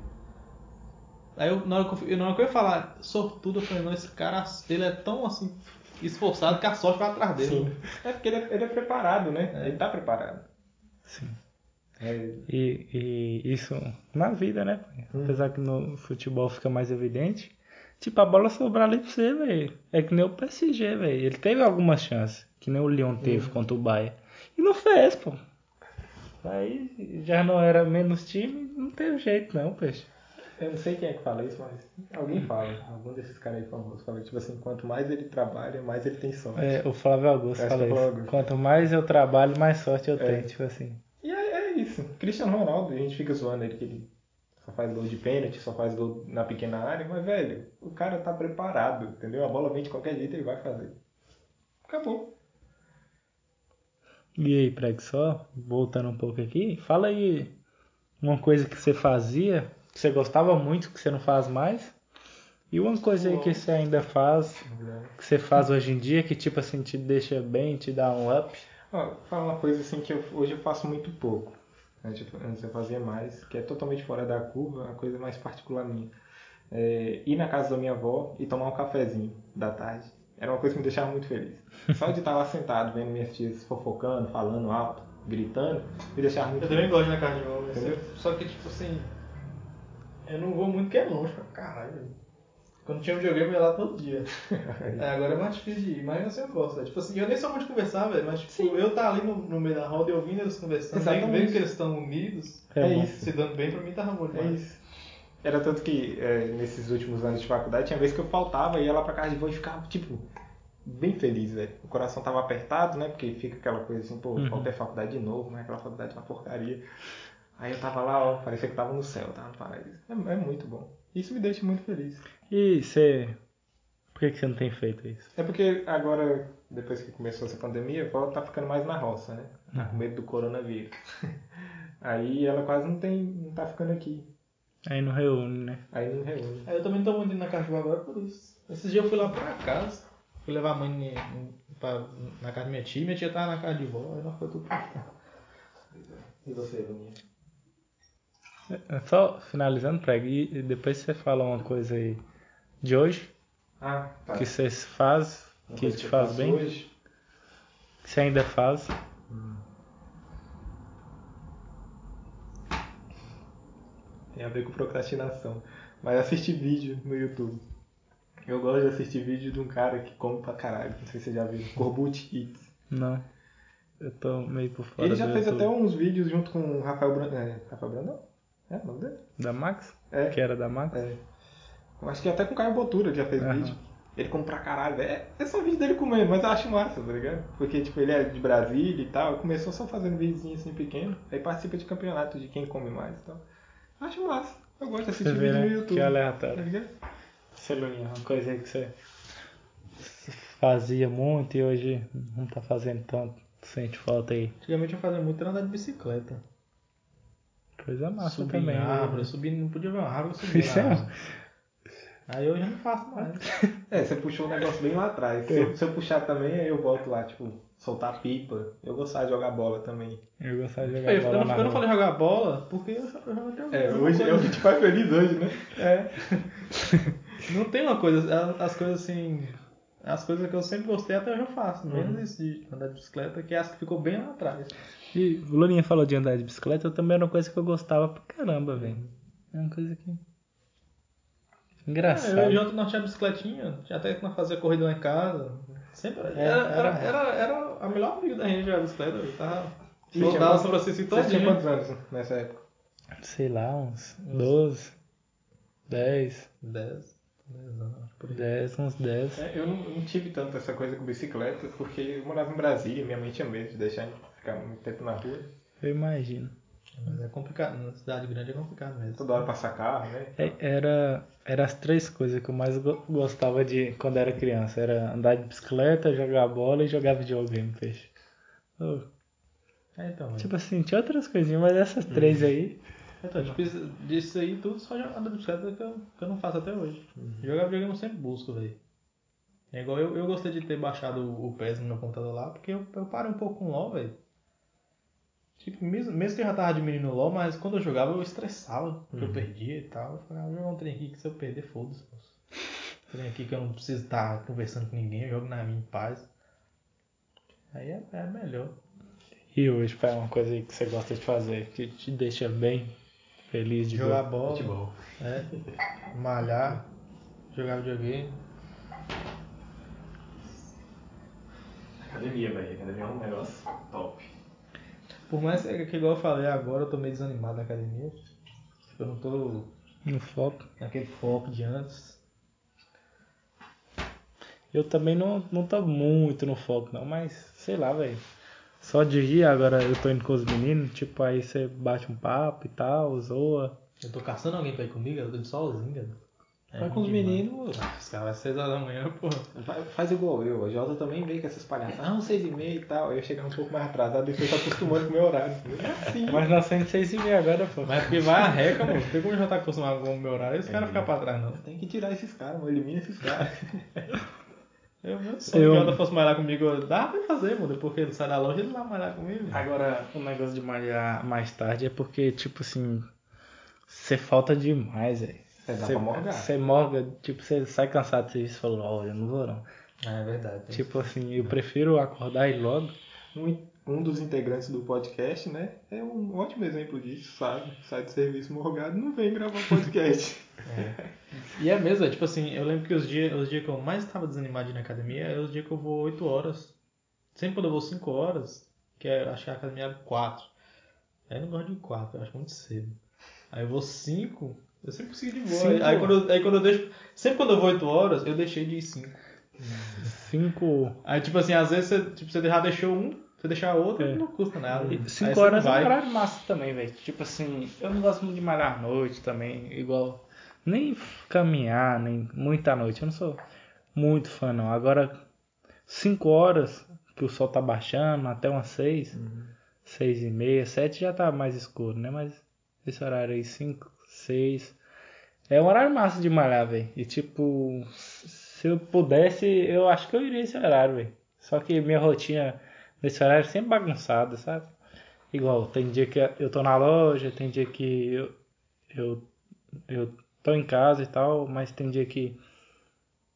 Aí eu, na, hora que eu, na hora que eu ia falar sortudo, eu falei, não, esse cara ele é tão assim esforçado que a sorte vai atrás dele. Sim. É porque ele é, ele é preparado, né? É. Ele tá preparado. Sim. É, E, e isso na vida, né? Hum. Apesar que no futebol fica mais evidente. Tipo, a bola sobrar ali pra você, velho. É que nem o PSG, velho. Ele teve algumas chances. Que nem o Lyon teve contra o Bayern. E não fez, pô. Aí já não era menos time, não teve jeito não, peixe. eu não sei quem é que fala isso, mas alguém fala. Algum desses caras aí famosos fala, tipo assim, quanto mais ele trabalha, mais ele tem sorte. É, o Flávio Augusto fala é isso. Augusto. Quanto mais eu trabalho, mais sorte eu É. tenho. Tipo assim. E é, é isso. Cristiano Ronaldo, a gente fica zoando ele que ele só faz gol de pênalti, só faz gol na pequena área, mas, velho, o cara tá preparado, entendeu? A bola vem de qualquer jeito, ele vai fazer. Acabou. E aí, Preg, só voltando um pouco aqui, fala aí uma coisa que você fazia, que você gostava muito, que você não faz mais. E uma coisa aí que você ainda faz, que você faz hoje em dia, que tipo assim, te deixa bem, te dá um up. Ó, falar uma coisa assim que eu, hoje eu faço muito pouco. Antes eu, antes eu fazia mais, que é totalmente fora da curva, uma coisa mais particular minha. É, ir na casa da minha avó e tomar um cafezinho da tarde. Era uma coisa que me deixava muito feliz. Só de estar lá sentado, vendo minhas tias fofocando, falando alto, gritando, me deixava muito Eu feliz. também gosto na casa de vó, mas Entendeu? só que tipo assim. Eu não vou muito que é longe pra caralho. Quando tinha videogame eu ia lá todo dia. [LAUGHS] É, agora é mais difícil de ir, mas assim eu gosto. velho. Tipo assim, eu nem sou muito de conversar, velho, mas tipo, eu tá ali no, no meio da roda e ouvindo eles conversando, vendo, que eles estão unidos, É, É isso. se dando bem, pra mim tava bom É demais. isso. Era tanto que é, nesses últimos anos de faculdade, tinha vezes que eu faltava e ia lá pra casa de vó e ficava, tipo, bem feliz, velho. O coração tava apertado, né? Porque fica aquela coisa assim, pô, Uhum. faltei faculdade de novo, mas aquela faculdade é uma porcaria. Aí eu tava lá, ó, parecia que tava no céu, tava no paraíso. É, é muito bom. Isso me deixa muito feliz. E você. Por que, que você não tem feito isso? É porque agora, depois que começou essa pandemia, a vó tá ficando mais na roça, né? Tá Uhum. com medo do coronavírus. [LAUGHS] Aí ela quase não tem. não tá ficando aqui. Aí não reúne, né? Aí não reúne. Aí eu também não tô muito indo na casa de vó agora por isso. Esses dias eu fui lá por acaso, fui levar a mãe pra- na casa da minha tia, minha tia tava na casa de vó, aí nós foi tudo pra cá. E você, Bruninha? É Só finalizando, Preg, e depois você fala uma coisa aí de hoje, Ah, tá. que você faz, Uma que te faz bem, Hoje, que você ainda faz. Tem a ver com procrastinação. Mas assistir vídeo no YouTube. Eu gosto de assistir vídeo de um cara que come pra caralho. Não sei se você já viu. Corbucci Eats. Não. Eu tô meio por fora Ele já fez YouTube. até uns vídeos junto com o Rafael Brandão. É, Rafael Brandão? É o nome dele? Da Max? É. Que era da Max? É. Eu Acho que até com o Caio Botura ele já fez Aham. vídeo. Ele come pra caralho. É, é só vídeo dele comendo, mas eu acho massa, tá ligado? Porque, tipo, ele é de Brasília e tal. Começou só fazendo videozinho assim pequeno. Aí participa de campeonato de quem come mais e tal. Acho massa. Eu gosto de assistir vê, vídeo né? no YouTube. Que Tá aleatório. ligado? Celulinha, uma coisa aí que você fazia muito e hoje não tá fazendo tanto. Sente falta aí. Antigamente eu fazia muito era andar de bicicleta. Coisa massa subir também. em né? árvore, eu subi, não podia ver uma árvore, eu subi Isso na é-. Aí eu já não faço mais. É, você puxou um negócio bem lá atrás. Se eu, se eu puxar também, aí eu volto lá, tipo, soltar pipa. Eu gostava de jogar bola também. Eu gostava de jogar Eu, eu bola não, na eu não falei jogar bola porque eu, eu jogo até hoje. É, Eu hoje não é o que te faz feliz hoje, né? É. [LAUGHS] Não tem uma coisa, as coisas assim. As coisas que eu sempre gostei até hoje eu faço. Menos isso de andar de bicicleta, que é as que ficou bem lá atrás. E o Lulinha falou de andar de bicicleta, eu também era uma coisa que eu gostava pra caramba, velho. É uma coisa que. Engraçado. É, eu e o Jota nós tínhamos bicicletinha, já até que nós fazia corrida lá em casa. Sempre. Era, É, era, era- era, era a melhor amiga da gente a bicicleta. Eu tava. E tinha Soltava quantos- sobre assim Você tinha todinho. quantos anos nessa época? Sei lá, uns 12, 10, 10. 10 anos, por aí. 10, uns 10. É, eu não, não tive tanto essa coisa com bicicleta, porque eu morava em Brasília, minha mãe tinha medo de deixar a gente ficar muito tempo na rua. Eu imagino. Mas é complicado, na cidade grande é complicado mesmo. Toda hora passar carro, né? É, Era, era as três coisas que eu mais go- gostava de quando era criança. Era andar de bicicleta, jogar bola e jogar videogame, peixe. Oh, É, então, tipo assim, tinha outras coisinhas, mas essas três aí. Então, tipo, isso- disso aí tudo só jogando de bicicleta que eu, que eu não faço até hoje. Jogar videogame eu sempre busco, velho. É igual eu, eu gostei de ter baixado o, o PES no meu computador lá, porque eu, eu parei um pouco com o LoL, velho. Tipo, mesmo, mesmo que eu já tava diminuindo o LoL, mas quando eu jogava eu estressava, porque eu perdia e tal. Eu falei, ah, vou jogar um trem aqui que se eu perder, foda-se. moço. Trem aqui que eu não preciso estar conversando com ninguém, eu jogo na minha em paz. Aí é, é melhor. E hoje, pai, é uma coisa que você gosta de fazer, que te deixa bem feliz de Jogar bola. Futebol. É, malhar, jogar videogame. Academia, velho. Academia é um negócio top. Por mais que, que igual eu falei agora, eu tô meio desanimado na academia. Eu não tô No foco. naquele foco de antes. Eu também não, não tô muito no foco, não, mas sei lá, velho. Só de ir, agora eu tô indo com os meninos, tipo, aí você bate um papo e tal, zoa. Eu tô caçando alguém pra ir comigo, eu tô indo sozinho, cara. É Vai com os meninos, Ah, Os caras às 6 horas da manhã, pô. Faz igual eu, a Jota também veio com essas palhaças. Ah, uns seis e meia e tal. Aí eu chegava um pouco mais atrasado e foi se acostumando com o meu horário. É assim. Mas nós somos seis e meia agora, pô. Mas é porque vai a reca, mano. Tem como já tá acostumado com o meu horário e os caras ficam pra trás, não. Tem que tirar esses caras, mano. Elimina esses caras. [LAUGHS] Eu, meu Eu- se o Jota fosse malhar comigo, dá pra fazer, mano. Depois que ele sai da loja, ele vai malhar comigo. Agora, o negócio de malhar mais tarde é porque, tipo assim, você falta demais, velho. É, dá Você- pra morgar. Você morga, tipo, você sai cansado do serviço e fala, ó, eu não vou não. Ah, é verdade. Tipo assim, eu prefiro acordar e ir logo. Um, um dos integrantes do podcast, né? É um ótimo exemplo disso, sabe? Sai do serviço morgado não vem gravar podcast. [LAUGHS] E é mesmo, é tipo assim, eu lembro que os dias os dias que eu mais estava desanimado de ir na academia é os dias que eu vou 8 horas. Sempre quando eu vou 5 horas, que é, acho que a academia é 4. Aí eu não gosto de 4, eu acho muito cedo. Aí eu vou 5, eu sempre consigo de boa. Cinco? Aí, quando eu, aí quando eu deixo. Sempre quando eu vou 8 horas, eu deixei de ir 5. Cinco, Aí tipo assim, às vezes você, tipo, você já deixou um, você deixar outro, É. não custa nada. Aí cinco você horas é um horário massa também, velho. Tipo assim, eu não gosto muito de malhar à noite também, igual. Nem caminhar, nem muita noite. Eu não sou muito fã, não. Agora, cinco horas que o sol tá baixando, até umas seis, seis e meia, sete já tá mais escuro, né? Mas esse horário aí, cinco, seis. É um horário massa de malhar, velho. E tipo, se eu pudesse, eu acho que eu iria esse horário, velho. Só que minha rotina nesse horário é sempre bagunçada, sabe? Igual, tem dia que eu tô na loja, tem dia que eu, eu, eu tô em casa e tal, mas tem dia que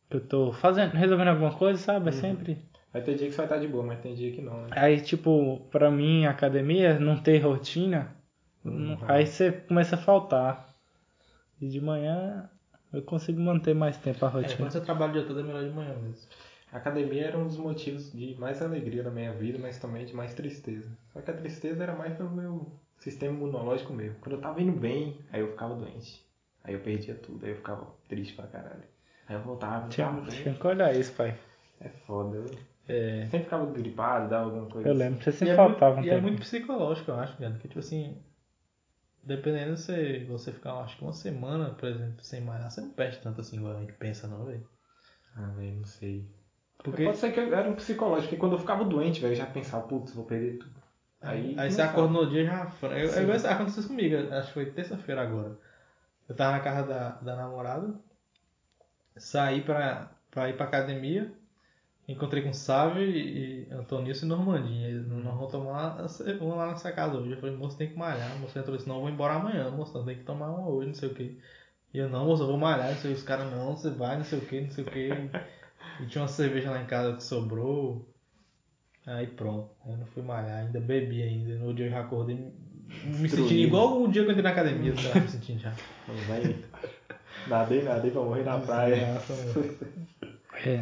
eu tô fazendo, resolvendo alguma coisa, sabe? É sempre. Vai ter dia que você vai estar de boa, mas tem dia que não, né? Aí, tipo, pra mim, academia, não ter rotina, não- aí você começa a faltar. E de manhã eu consigo manter mais tempo a É, rotina. quando você trabalha o dia todo é melhor de manhã mesmo. A academia era um dos motivos de mais alegria na minha vida, mas também de mais tristeza. Só que a tristeza era mais pelo meu sistema imunológico mesmo. Quando eu tava indo bem, aí eu ficava doente. Aí eu perdia tudo, aí eu ficava triste pra caralho. Aí eu voltava, Tinha, tava tinha que olhar isso, pai. É foda. Eu É, sempre ficava gripado, dava alguma coisa eu assim. lembro, você sempre é, faltava muito, um e é tempo. muito psicológico, eu acho, cara. Porque, tipo assim. Dependendo se você ficar, acho que uma semana, por exemplo, sem malhar, você não perde tanto assim igual a gente pensa, não, velho. Ah, velho, não sei. Porque Pode ser que eu era um psicológico, porque quando eu ficava doente, velho, eu já pensava, putz, vou perder tudo. Aí, Aí, você acorda no dia e já. Eu, Sim. eu, isso aconteceu isso comigo, acho que foi terça-feira agora. Eu tava na casa da, da namorada, saí pra, pra ir pra academia, encontrei com Sávio e, e Antonício e Normandinha. Eles não vão tomar uma lá nessa casa hoje. Eu falei, moço, tem que malhar. O moço entrou e disse, não, eu vou embora amanhã, moço, tem que tomar uma hoje, não sei o que. E eu, não, moço, eu vou malhar, não sei, os caras, não, você vai, não sei o que, não sei o que. E tinha uma cerveja lá em casa que sobrou. Aí pronto, aí eu não fui malhar, ainda bebi ainda. No dia eu já acordei me sentindo igual o dia que eu entrei na academia, eu tava me sentindo já. Vai. Nadei, nadei pra morrer na praia. [LAUGHS] É.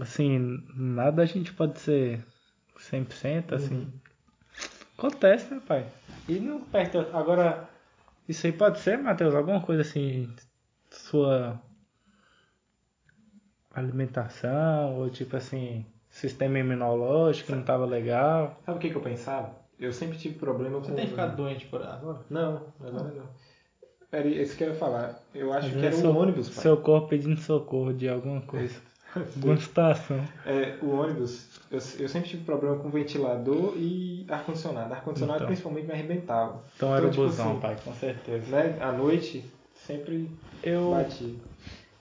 Assim, nada a gente pode ser 100%, assim. Acontece, né, pai? E não perto. Agora, isso aí pode ser, Matheus, alguma coisa assim, sua alimentação, ou tipo assim, sistema imunológico não tava legal. Sabe o que, que eu pensava? Eu sempre tive problema Você com. tem ficado doente por agora? Não, agora não. Era isso que eu ia falar. Eu acho Às que era o seu- ônibus, pai. Seu corpo pedindo socorro de alguma coisa. Alguma situação. É, o ônibus, eu, eu sempre tive problema com ventilador e ar-condicionado. Ar-condicionado Então. principalmente me arrebentava. Então era o tipo busão, assim, pai, com certeza. Né? À noite, sempre Eu, batia.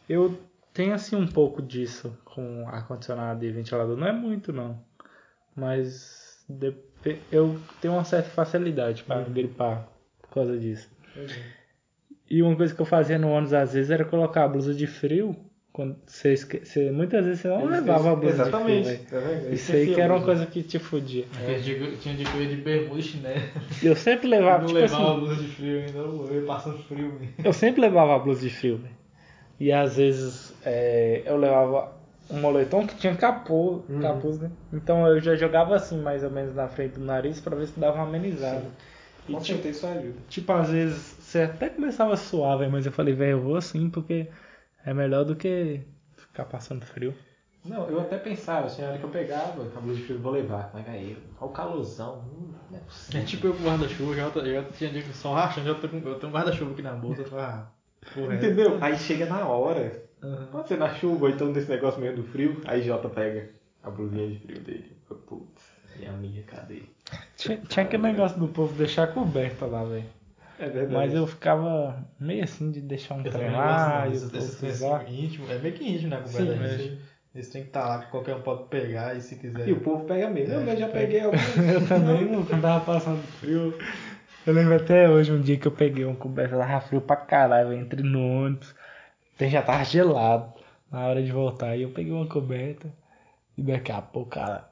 eu tenho assim um pouco disso com ar-condicionado e ventilador. Não é muito, não. Mas eu tenho uma certa facilidade para gripar por causa disso. E uma coisa que eu fazia no ônibus às vezes era colocar a blusa de frio. Quando você esque... você- muitas vezes você não levava a blusa Exatamente. de frio. Eu Isso aí que era uma coisa que te fudia. Que- Tinha eu ia de bermuda e chinelo. Eu sempre levava, não tipo levava assim, a blusa de frio ainda, eu ia passando frio. mesmo. Eu sempre levava a blusa de frio. E às vezes é, eu levava um moletom que tinha capô, Uhum. capuz, né? Então eu já jogava assim, mais ou menos na frente do nariz, pra ver se dava uma amenizada. E Com tipo, certeza isso ajuda. tipo, às vezes você até começava a suar, velho, mas eu falei, velho, eu vou assim porque é melhor do que ficar passando frio. Não, eu até pensava, assim, na hora que eu pegava a blusa de frio, vou levar. Mas aí, olha o calorzão. hum, Não é É possível. tipo eu com guarda-chuva, já, já tinha dia que o sol rachando, já tô com, eu tenho um guarda-chuva aqui na bolsa, eu ah, porra, é. Entendeu? Aí chega na hora. Aham. Pode ser na chuva, ou então desse negócio meio do frio. Aí Jota pega a blusinha de frio dele. Putz, e a minha, cadê? Tinha, tinha aquele negócio do povo deixar coberta lá, velho. É verdade. Mas eu ficava meio assim de deixar um Eu trem não gosto lá não, e assim, íntimo, é meio que íntimo, né, Sim, né? Eles têm que estar lá, que qualquer um pode pegar e se quiser. E o povo pega mesmo. É, eu mesmo já pega. peguei alguns. [LAUGHS] Eu também, não, tava passando frio. Eu lembro até hoje um dia que eu peguei uma coberta, tava frio pra caralho, eu entrei no ônibus, já tava gelado na hora de voltar. E eu peguei uma coberta e daqui a pouco, cara,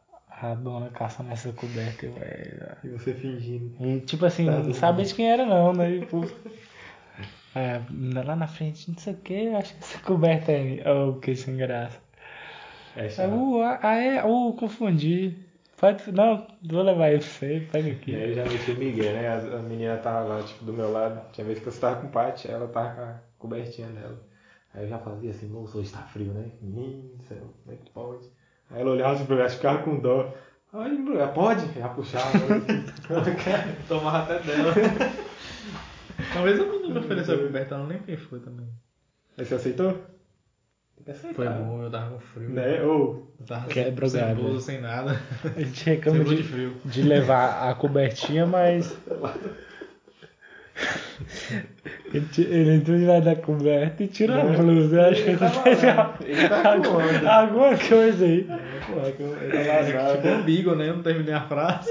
a dona caçando essa coberta, eu, é, E você fingindo. E tipo assim, Tá não sabia de quem era não, né? Pô, é, lá na frente, não sei o que, acho que essa coberta é. Oh, que sem graça. É É, uh, ah, é, uh, confundi. Pode, não, vou levar ele pra você, pega aqui. aí eu já meti o Miguel, né? A, a menina tava lá, tipo, do meu lado. Tinha vez que você tava com pate, ela tava com a cobertinha dela. Aí eu já fazia assim, moço, hoje tá frio, né? Menino como é que pode? Aí ela olhava assim pra mim, acho que ficava com dó. Mulher, pode? Já puxava. [LAUGHS] Tomava até dela. Uma vez a menina ofereceu a coberta, não lembro quem foi também. Aí você aceitou? Foi bom, eu tava com frio. Né? Ou, Eu tava Quebra o sem galho. blusa, sem nada. A gente Sem reclama de de, frio. de levar a cobertinha, mas. [LAUGHS] Ele, ele entrou debaixo da coberta e tirou a Né? blusa. Eu acho que Ele tá [LAUGHS] onda. alguma coisa aí. Pô, é que eu, eu É, tipo um beagle, né? Eu não terminei a frase.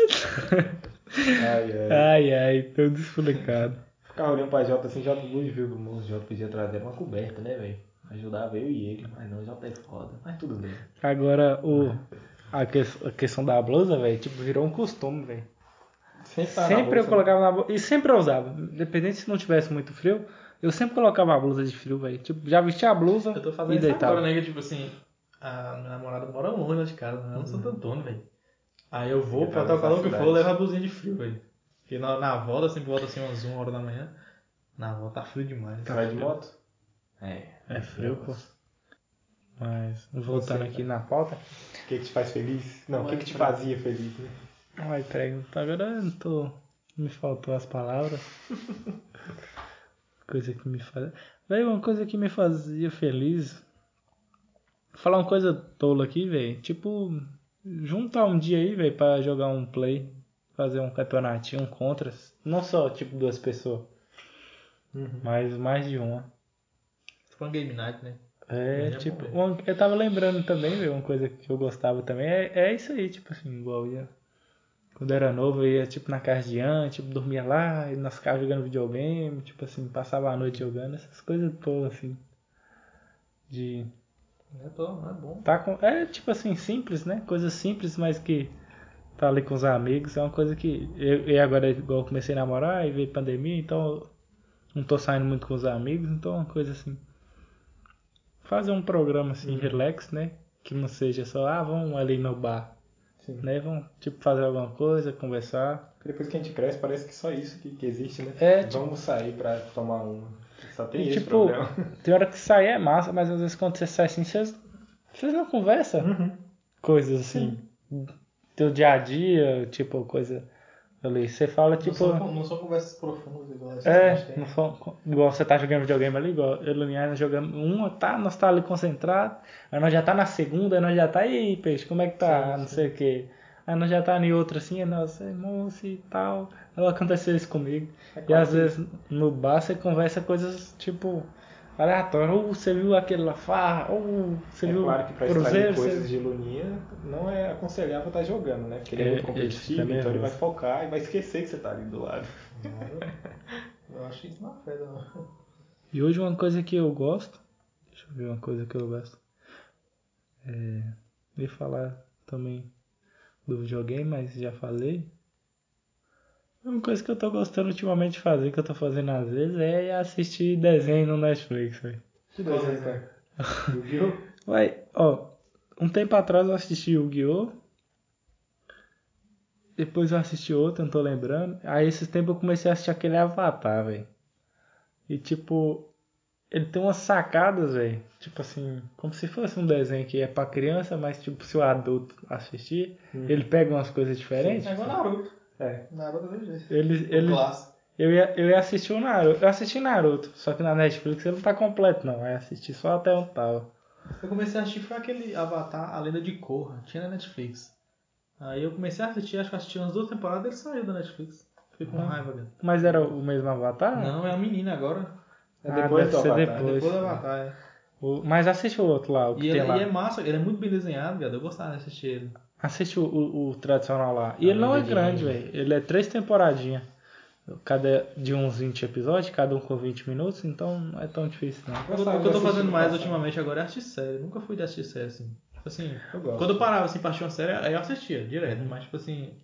Ai, ai. Ai, ai, todo explicado. Ficava olhando pra Jota assim, Jota luz viu do moço, Jota podia trazer uma coberta, né, velho? Ajudava eu e ele, mas não, Jota é foda. Mas tudo bem. Agora, o, a, que- a questão da blusa, velho, tipo, virou um costume, velho. Sempre, tá Sempre eu bolsa, colocava na blusa. E sempre eu usava. Independente se não tivesse muito frio, eu sempre colocava a blusa de frio, velho. Tipo, já vestia a blusa Eu tô e fazendo isso deitava. agora, né? Que tipo assim, a minha namorada mora longe lá de casa, né? Ela no Santo Antônio, velho. Aí eu vou, pra tá tal calor que for, eu levo a blusinha de frio, velho. Porque na, na volta, sempre volta assim umas 1 hora da manhã. Na volta tá frio demais. Vai de moto? É. É frio, pô. Mas, voltando Você, aqui na pauta. O que que te faz feliz? Não, o que que te fazia feliz, né? Ai, peraí, agora eu não tô Me faltou as palavras. [LAUGHS] coisa que me faz. Velho, uma coisa que me fazia feliz. Falar uma coisa tola aqui, velho. Tipo, juntar um dia aí, velho, pra jogar um play. Fazer um campeonatinho, um contras. Não só, tipo, duas pessoas. Mas mais de uma. Tipo uma game night, né? É, Mas é tipo, bom, uma- eu tava lembrando também, velho, uma coisa que eu gostava também, é, é isso aí, tipo assim, igual ia. Quando eu era novo, eu ia, tipo, na casa de Ian, tipo, dormia lá, e nós ficávamos jogando videogame, tipo assim, passava a noite jogando, essas coisas todas, assim. De. É bom, é bom. Tá com, é, tipo assim, simples, né? Coisas simples, mas que tá ali com os amigos, é uma coisa que. Eu, e agora, igual eu comecei a namorar e veio pandemia, então eu não tô saindo muito com os amigos, então é uma coisa assim. Fazer um programa assim, relax, né? Que não seja só, ah, vamos ali no bar. Sim. Né? Vamos, tipo, fazer alguma coisa, conversar. Depois que a gente cresce, parece que só isso que, que existe, né? É, tipo- Vamos sair pra tomar uma. Só tem E, esse tipo, problema. tem hora que sair é massa, mas às vezes quando você sai assim, vocês, vocês não conversam. Uhum. Coisas assim. Teu dia a dia, tipo, coisa ali. Você fala, Não, tipo. são, não são conversas profundas igual a É, não for- igual você tá jogando videogame ali, igual eu e o Linhares jogamos uma, tá, nós tá ali concentrado, aí nós já tá na segunda, aí nós já tá, e aí, peixe, como é que tá? Sim, não sim. sei o que. Aí nós já tá em outra assim, nós, "Ei, moço e tal. Aí aconteceu isso comigo. É E às vezes no bar você conversa coisas tipo aleatórias. Ou você viu aquele lá, farra, ou você É viu claro que pra Cruzeiro, coisas você... de Luninha não é aconselhável estar jogando, né? Porque ele é, É, muito ele competitivo, fica então ele vai focar e vai esquecer que você tá ali do lado. [LAUGHS] Eu acho isso não afeta, não. E hoje uma coisa que eu gosto, deixa eu ver uma coisa que eu gosto. É, ia falar também do videogame, mas já falei. Uma coisa que eu tô gostando ultimamente de fazer, que eu tô fazendo às vezes, é assistir desenho no Netflix, velho. Que desenho, cara? [LAUGHS] Yu-Gi-Oh! Vai, ó, um tempo atrás eu assisti Yu-Gi-Oh! Depois eu assisti outro, não tô lembrando. Aí esses tempos eu comecei a assistir aquele Avatar, velho. E tipo, ele tem umas sacadas, velho. Tipo assim, como se fosse um desenho que é pra criança, mas tipo, se o adulto assistir, ele pega umas coisas diferentes. É igual Naruto. É. Naruto é do jeito. Ele, O ele, eu, ia, eu ia assistir o Naruto. Eu assisti Naruto, só que na Netflix ele não tá completo, não. Eu assisti só até onde tava. Eu comecei a assistir foi aquele Avatar, A Lenda de Korra, tinha na Netflix. Aí eu comecei a assistir, acho que assisti umas duas temporadas ele saiu da Netflix. Fiquei com Ah. raiva dele. Mas era o mesmo Avatar? Não, é a menina agora. É Ah, depois deve do Avatar. depois. Depois Pois. do Avatar, é. O- Mas assiste o outro lá, o que E tem ele lá. e é massa, ele é muito bem desenhado, cara. Eu gostava de assistir ele. Assiste o, o- o tradicional lá. E Ah, ele não é grande, velho. Ele é três temporadinhas. Cada de uns 20 episódios, cada um com 20 minutos, então não é tão difícil não. O que eu- Gostava o que eu tô fazendo mais passado. ultimamente agora é assistir série. Eu nunca fui de assistir série assim. Tipo assim, Eu gosto. quando eu parava assim pra assistir uma série, aí eu assistia direto. Mas tipo assim,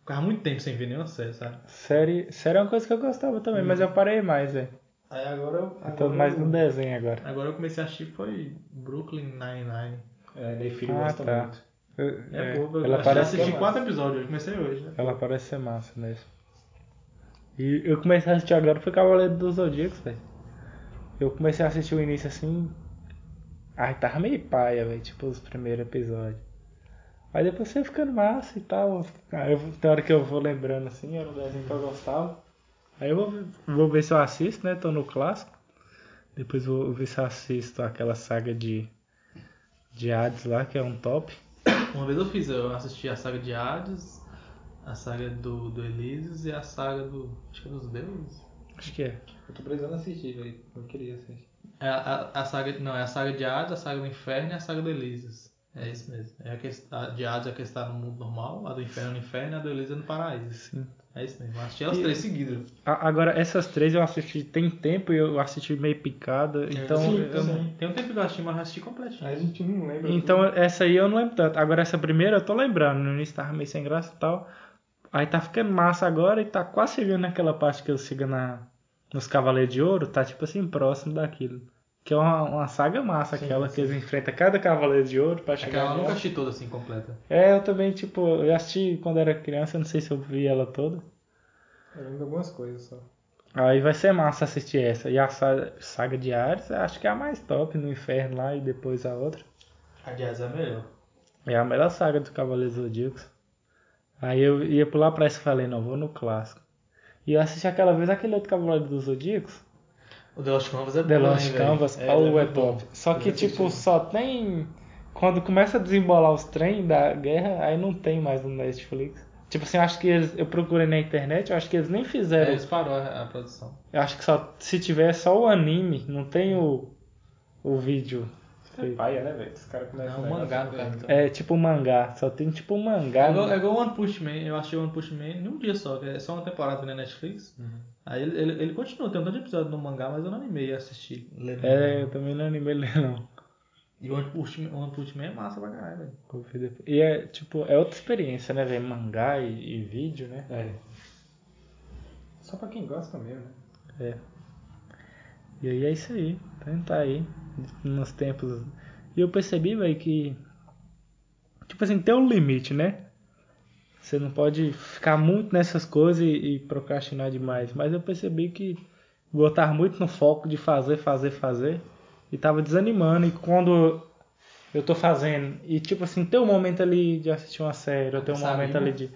ficava muito tempo sem ver nenhuma série, sabe? Série, série é uma coisa que eu gostava também, mas eu parei mais, velho. Aí agora eu. Eu tô agora mais eu- no desenho agora. Agora eu comecei a assistir foi Brooklyn Nine-Nine. É, Ney Filho Ah, gosta tá. muito. Eu- É, é, boa, eu ela já parece assisti é quatro episódios, eu comecei hoje, né? Ela parece ser massa mesmo. E eu comecei a assistir agora foi Cavaleiro dos Zodíacos, velho. Eu comecei a assistir o início assim. Ai, tava meio paia, velho. Tipo, os primeiros episódios. Aí depois você ficando massa e tal. Aí eu, tem hora que eu vou lembrando assim, era um desenho que eu gostava. Aí eu vou, vou ver se eu assisto, né? Tô no clássico. Depois vou ver se eu assisto aquela saga de. De Hades lá, que é um top. Uma vez eu fiz, eu assisti a saga de Hades, a saga do, do Elísios e a saga do. Acho que é dos deuses. Acho que é. Eu tô precisando assistir, velho. Eu queria assistir. É a, a, a saga. Não, é a saga de Hades, a saga do Inferno e a saga do Elísios. É isso mesmo. É a, que, a de Hades é a que está no mundo normal, a do Inferno no Inferno e a do Elísio no paraíso. Sim. É isso mesmo. Eu assisti as E- três seguidas. Agora, essas três eu assisti tem tempo e eu assisti meio picada. Então, Sim, eu também. Tem um tempo que eu assisti, mas eu assisti completinho. A gente não lembra. então essa aí eu não lembro tanto. Agora, essa primeira eu tô lembrando. No início tava meio sem graça e tal. Aí tá ficando massa agora e tá quase chegando naquela parte que eu siga na, nos Cavaleiros de Ouro. Tá tipo assim, próximo daquilo. Que é uma, uma saga massa Sim, aquela sim. que eles enfrentam cada Cavaleiro de Ouro pra chegar Aquela eu nunca assisti toda assim, completa. É, eu também, tipo, eu assisti quando era criança, não sei se eu vi ela toda. Eu lembro de algumas coisas só. Aí vai ser massa assistir essa. E a sa- saga de Ares, eu acho que é a mais top no inferno lá e depois a outra. A de Hades é a melhor. É a melhor saga do Cavaleiros Zodíacos. Aí eu ia pular pra essa e falei, não, vou no clássico. E eu assisti aquela vez aquele outro Cavaleiro dos Zodíacos. O The Lost Canvas é bom, The Lost? Canvas, é, ou é é bom. Só que, assisti. tipo, só tem. Quando começa a desembolar os trem da guerra, aí não tem mais no Netflix. Tipo assim, eu acho que eles. Eu procurei na internet, eu acho que eles nem É, fizeram. eles parou a, a produção. Eu acho que só se tiver só o anime, não tem o. o vídeo. É paia, né, velho? Os caras É começam um a mangá, no caso. bem- É tipo mangá, só tem tipo um mangá. É igual, é igual One Punch Man. Eu achei One Punch Man em um dia só, que é só uma temporada na Netflix. Aí ele, ele, ele continua, tem um tanto de episódio no mangá, mas eu não animei a assistir. É, mangá. eu também não animei ler não. E o One Punch, Man, One Punch Man é massa pra caralho, velho. E é tipo, é outra experiência, né, velho? Mangá e, e vídeo, né? É. Só pra quem gosta mesmo, né? É. E aí é isso aí. Então tá aí. Nos tempos. E eu percebi, velho, que. Tipo assim, tem um limite, né? Você não pode ficar muito nessas coisas e, e procrastinar demais. Mas eu percebi que botar muito no foco de fazer, fazer, fazer. E tava desanimando. E quando eu tô fazendo. E tipo assim, tem um momento ali de assistir uma série, ou tem um momento né? ali de,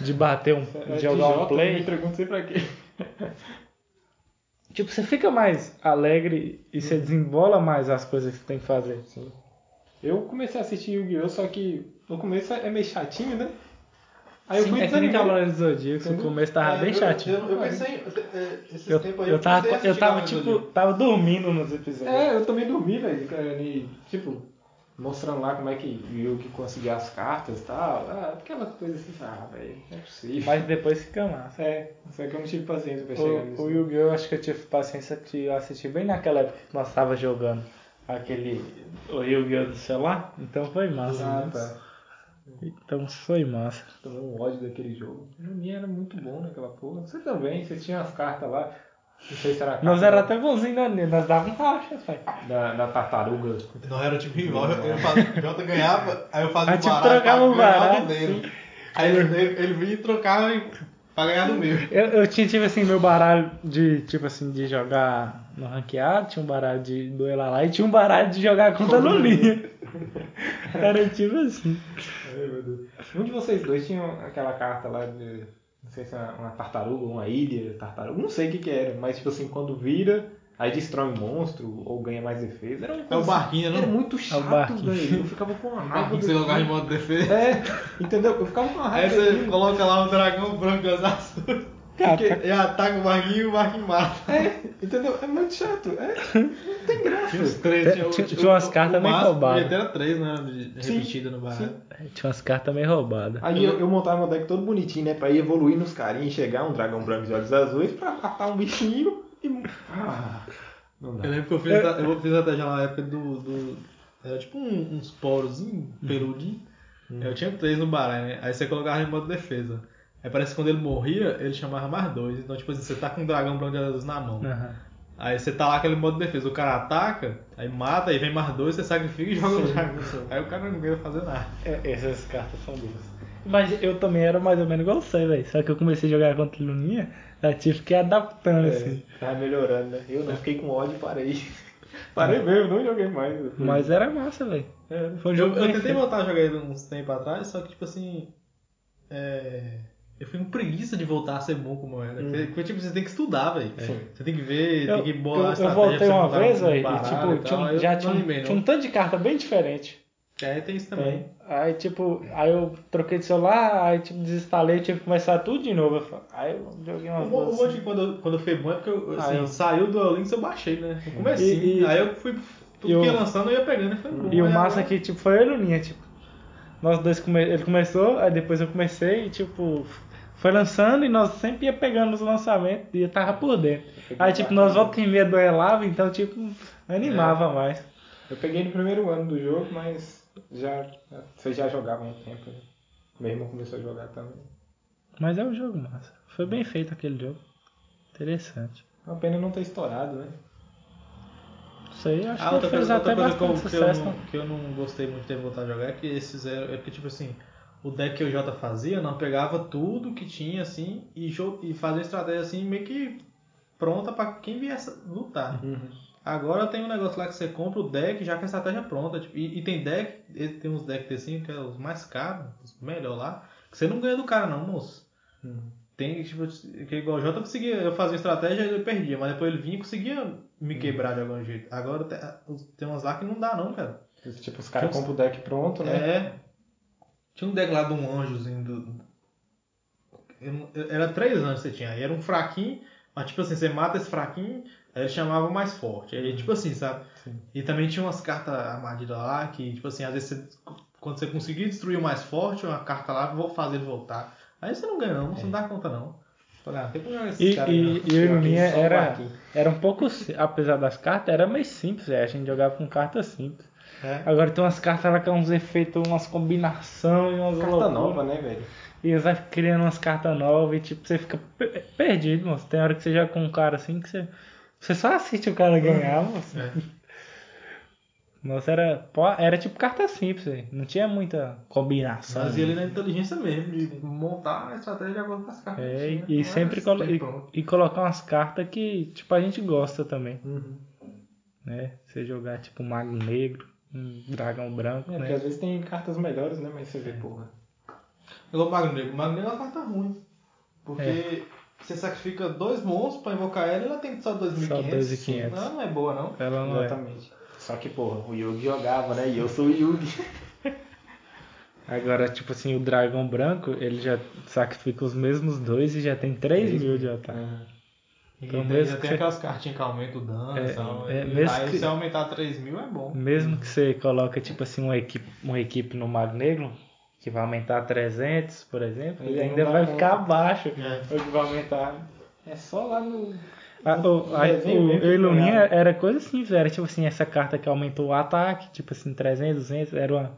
de bater um. É de jogar um play. Me pergunto sempre pra quê. [LAUGHS] Tipo, você fica mais alegre e você desembola mais as coisas que você tem que fazer. Sim. Eu comecei a assistir Yu-Gi-Oh! só que no começo é meio chatinho, né? Aí eu Sim, fui é que nem. Cavaleiros do Zodíaco, no começo tava É, bem eu- chatinho. Eu, eu pensei, é, esses Eu, tempos aí eu, tava, eu tava Cavaleiros do tipo, tava dormindo nos episódios. É, eu também dormi, velho. e, Tipo, mostrando lá como é que o Yugi conseguia as cartas e tal. Ah, aquela coisa assim, ah, velho, não é possível. Mas depois fica massa. É, só que eu não tive paciência pra chegar nisso. O, o Yu-Gi-Oh! eu acho que eu tive paciência que eu assisti bem naquela época que nós tava jogando aquele o Yu-Gi-Oh! do celular. Então foi massa. Ah, tá. Então foi massa. Tomei um ódio daquele jogo. No minha era muito bom naquela porra. Você também, você tinha as cartas lá. Não sei se era Nós era até bonzinho, né? Nós dávamos racha, pai. da, da tartaruga. Não era tipo rival, eu, eu fazia, o Jota ganhava, aí eu fazia Aí, tipo, baralho trocava pra o ganhar baralho, do dele. Aí ele, ele, vinha e trocava e- pra ganhar do meu. Eu, eu tinha, tipo assim, meu baralho de, tipo assim, de jogar no ranqueado, tinha um baralho de duelar lá e tinha um baralho de jogar contra a Lulinha. Era tipo assim. Ai, meu Deus. Um de vocês dois tinha aquela carta lá de. Não sei se é uma tartaruga, uma ilha, tartaruga. Não sei o que que era, mas tipo assim, quando vira, aí destrói um monstro ou ganha mais defesa. Era, uma É o barquinho, não? Era muito chato, barquinho. velho. Eu ficava com uma [LAUGHS] raiva. Você colocava em modo de defesa. É, entendeu? Eu ficava com uma Aí raiva. você daquilo. coloca lá um dragão branco de olhos azuis. Cara, E ataca o barquinho e o barquinho mata. É, entendeu? É muito chato. É, não tem graça. Tinha uns três, Tinha- o- tinha- o- tinha umas o- cartas meio roubadas. Era três, né? Repetida no baralho. sim. tinha umas cartas meio roubadas. Aí eu, eu montava meu deck todo bonitinho, né? Pra ir evoluir nos carinhos e chegar um dragão branco de olhos azuis pra matar um bichinho e. Ah, não dá. Eu lembro que eu fiz, eu... eu fiz até já na época do. do era tipo um- uns porozinhos, peludinho. Eu tinha três no baralho, né? Aí você colocava em modo defesa. Aí parece que quando ele morria, ele chamava mais dois. Então, tipo assim, você tá com um dragão branco de na mão. Aham. Aí você tá lá aquele modo defesa, o cara ataca, aí mata, aí vem mais dois, você sacrifica e joga o dragão. Aí o cara não ganha fazer nada. É, essas cartas são boas. Mas eu também era mais ou menos igual você, velho. Só que eu comecei a jogar contra a Luninha, eu tive que ir adaptando, assim. É, tava melhorando, né? Eu não fiquei com ódio e parei. [LAUGHS] Parei mesmo, não joguei mais. Mas era massa, velho. É, Foi um Eu, jogo eu bem tentei voltar a jogar ele uns tempos atrás, só que tipo assim. É... Eu fui com preguiça de voltar a ser bom como eu era. Porque, tipo, você tem que estudar, velho. Sim. Você tem que ver, Eu, tem que eu, bolar eu estratégia voltei uma vez, um velho, e tipo, e tinha, um- já eu tinha, um- animei, tinha um tanto de carta bem diferente. É, tem isso também. Aí, tipo, aí eu troquei de celular, aí, tipo, desinstalei, tive que começar tudo de novo. Eu Aí eu joguei o duas. bom de quando, eu- quando eu fui bom é porque eu, assim, eu- saiu do Links eu baixei, né? No comecinho. E- e- aí eu fui. Tudo e que ia lançando eu ia pegando e foi bom. E o massa agora- é que, tipo, foi eu a Luninha, tipo. Nós dois, come... ele começou, aí depois eu comecei e, tipo, foi lançando e nós sempre ia pegando os lançamentos e tava por dentro. Aí, tipo, nós volta e meia duelava, então, tipo, animava É. mais. Eu peguei no primeiro ano do jogo, mas já. Vocês já jogavam há um tempo, né? Meu irmão começou a jogar também. Mas é um jogo massa. Foi bem feito aquele jogo. Interessante. Uma pena não ter estourado, né? Isso aí, acho Ah, que outra fez coisa, outra até coisa que, eu, bastante que, eu sucesso. não, que eu não gostei muito de ter voltado a jogar é que esses eram. É porque, tipo assim, o deck que o Jota fazia, não pegava tudo que tinha, assim, e, e fazia estratégia assim, meio que pronta pra quem viesse lutar. Agora tem um negócio lá que você compra o deck já com a estratégia pronta. Tipo, e, e tem deck, tem uns decks assim, que é os mais caros, os melhor lá, que você não ganha do cara não, moço. Uhum. tem, tipo, que igual o Jota conseguia, eu fazia estratégia e ele perdia, mas depois ele vinha e conseguia me quebrar de algum jeito. Agora tem, tem umas lá que não dá não, cara. Tipo, os caras compram o deck pronto, né? É. Tinha um deck lá de um anjozinho do. eu Era três anjos que você tinha. Aí era um fraquinho, mas tipo assim, você mata esse fraquinho, aí ele chamava o mais forte. Aí, tipo assim, sabe? Sim. E também tinha umas cartas armadilhas lá que, tipo assim, às vezes você, quando você conseguir destruir o mais forte, uma carta lá, vou fazer ele voltar. Aí você não ganha não, você não dá conta não. Falei, ah, tem esses E, caras e, e o o era, era um pouco, apesar das cartas, era meio simples, é, a gente jogava com cartas simples. É. Agora tem umas cartas lá com uns efeitos, umas combinações, umas Carta loucuras. nova, né, velho? E eles vai criando umas cartas novas e tipo, você fica pe- perdido, moço. Tem hora que você joga com um cara assim que você. Você só assiste o cara ganhar, moço. É. [LAUGHS] Nossa, era, era tipo carta simples, não tinha muita combinação. Fazia ali na inteligência mesmo, de montar a estratégia de acordo com as cartas. É, que e, tinha. e sempre colo- e, e colocar umas cartas que tipo a gente gosta também, Uhum. né? Você jogar tipo mago negro, um dragão branco, É, porque né? às vezes tem cartas melhores, né? Mas você vê, porra. Igual o Mago Negro. O Mago Negro é uma carta ruim. Porque É. você sacrifica dois monstros pra invocar ela e ela tem só 2.500. Só 2.500. Não, não é boa, não. Ela não é. Exatamente. Só que, porra, o Yugi jogava, né? E eu sou o Yugi. [LAUGHS] Agora, tipo assim, o dragão branco, ele já sacrifica os mesmos dois e já tem 3 mil de ataque. E Então, daí mesmo tem você- aquelas cartinhas que aumentam o dano É, e tal. é, E mesmo aí que- se aumentar 3 mil é bom. Mesmo que você coloque, tipo assim, uma equipe, uma equipe no Mago Negro, que vai aumentar a 300, por exemplo, ele ainda vai conta. ficar abaixo. É. O que vai aumentar. É só lá no. A, o, a, o que Iluminha ganhava. era coisa simples, era tipo assim, essa carta que aumentou o ataque, tipo assim, 300, 200, era uma-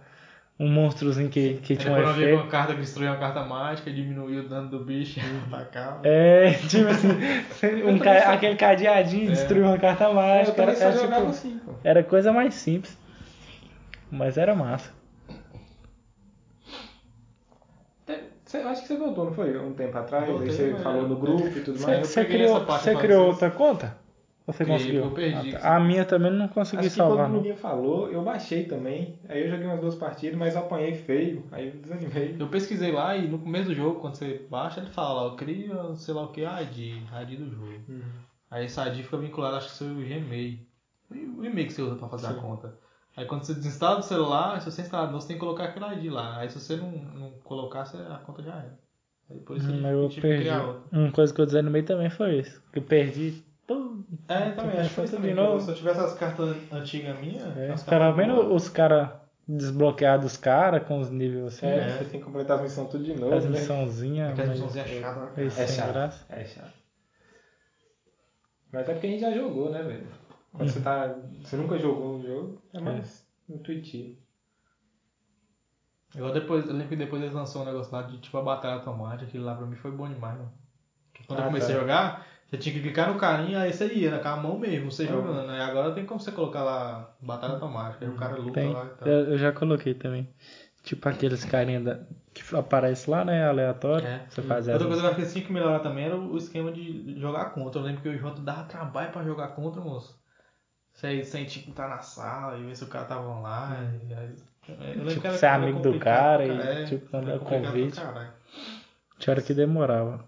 um monstrozinho que, que tinha um eu vi efeito. uma carta que destruiu uma carta mágica, diminuiu o dano do bicho [LAUGHS] e atacava. É, tipo assim, um ca- aquele cadeadinho É. destruiu uma carta eu mágica. Era, só era, jogava tipo, assim, pô. era coisa mais simples. Mas era massa. Você, acho que você voltou, não foi? Um tempo atrás, Voltei, aí você mas falou eu- no grupo e tudo mais. você criou, você criou outra conta? Você conseguiu? eu perdi. Ah, tá. A minha também não consegui Acho que salvar, quando o falou, eu baixei também. Aí eu joguei umas duas partidas, mas apanhei feio. Aí eu desanimei. Eu pesquisei lá e no começo do jogo, quando você baixa, ele fala lá, cria, sei lá o que, ID, ID do jogo. Uhum. Aí essa ID fica vinculada, acho que seu Gmail. O e-mail que você usa pra fazer a Sim. conta. Aí quando você desinstala do celular, se você instalar você tem que colocar aquele ID lá. Aí se você não, não colocar, você- a conta já era. Aí por isso Hum, que eu que perdi. criar outra. Uma coisa que eu desanimei também foi isso. Que eu perdi tudo. É, também, acho que foi isso de novo. Se eu tivesse as cartas antigas minhas, É, pelo menos boas, os caras desbloquear dos caras com os níveis assim. É, né? você tem que completar as missões tudo de novo, As né? missãozinhas. aquelas missãozinhas chatas, né? É chato. É chato. Mas é porque a gente já jogou, né, velho? Quando você tá. Você nunca jogou um jogo, é mais intuitivo. Igual depois, eu lembro que depois eles lançaram um negócio lá de tipo a batalha automática, aquilo lá pra mim foi bom demais, mano. Quando eu Ah, comecei tá. a jogar, você tinha que clicar no carinha, aí você ia, né, com a mão mesmo, você Uhum. jogando. Aí agora tem como você colocar lá batalha automática, aí o cara luta Tem. lá e tal. Eu, eu já coloquei também. Tipo aqueles carinha da, que aparece lá, né? Aleatório. É. Você faz Outra coisa que eu acho que tinha que melhorar também era o esquema de jogar contra. Eu lembro que o Jota dava trabalho pra jogar contra, moço. Você sem tipo estar na sala e ver se o cara tava online. Aí, eu lembro Tipo, que era- ser amigo do cara pra e, é, tipo, convite. Tinha hora que demorava.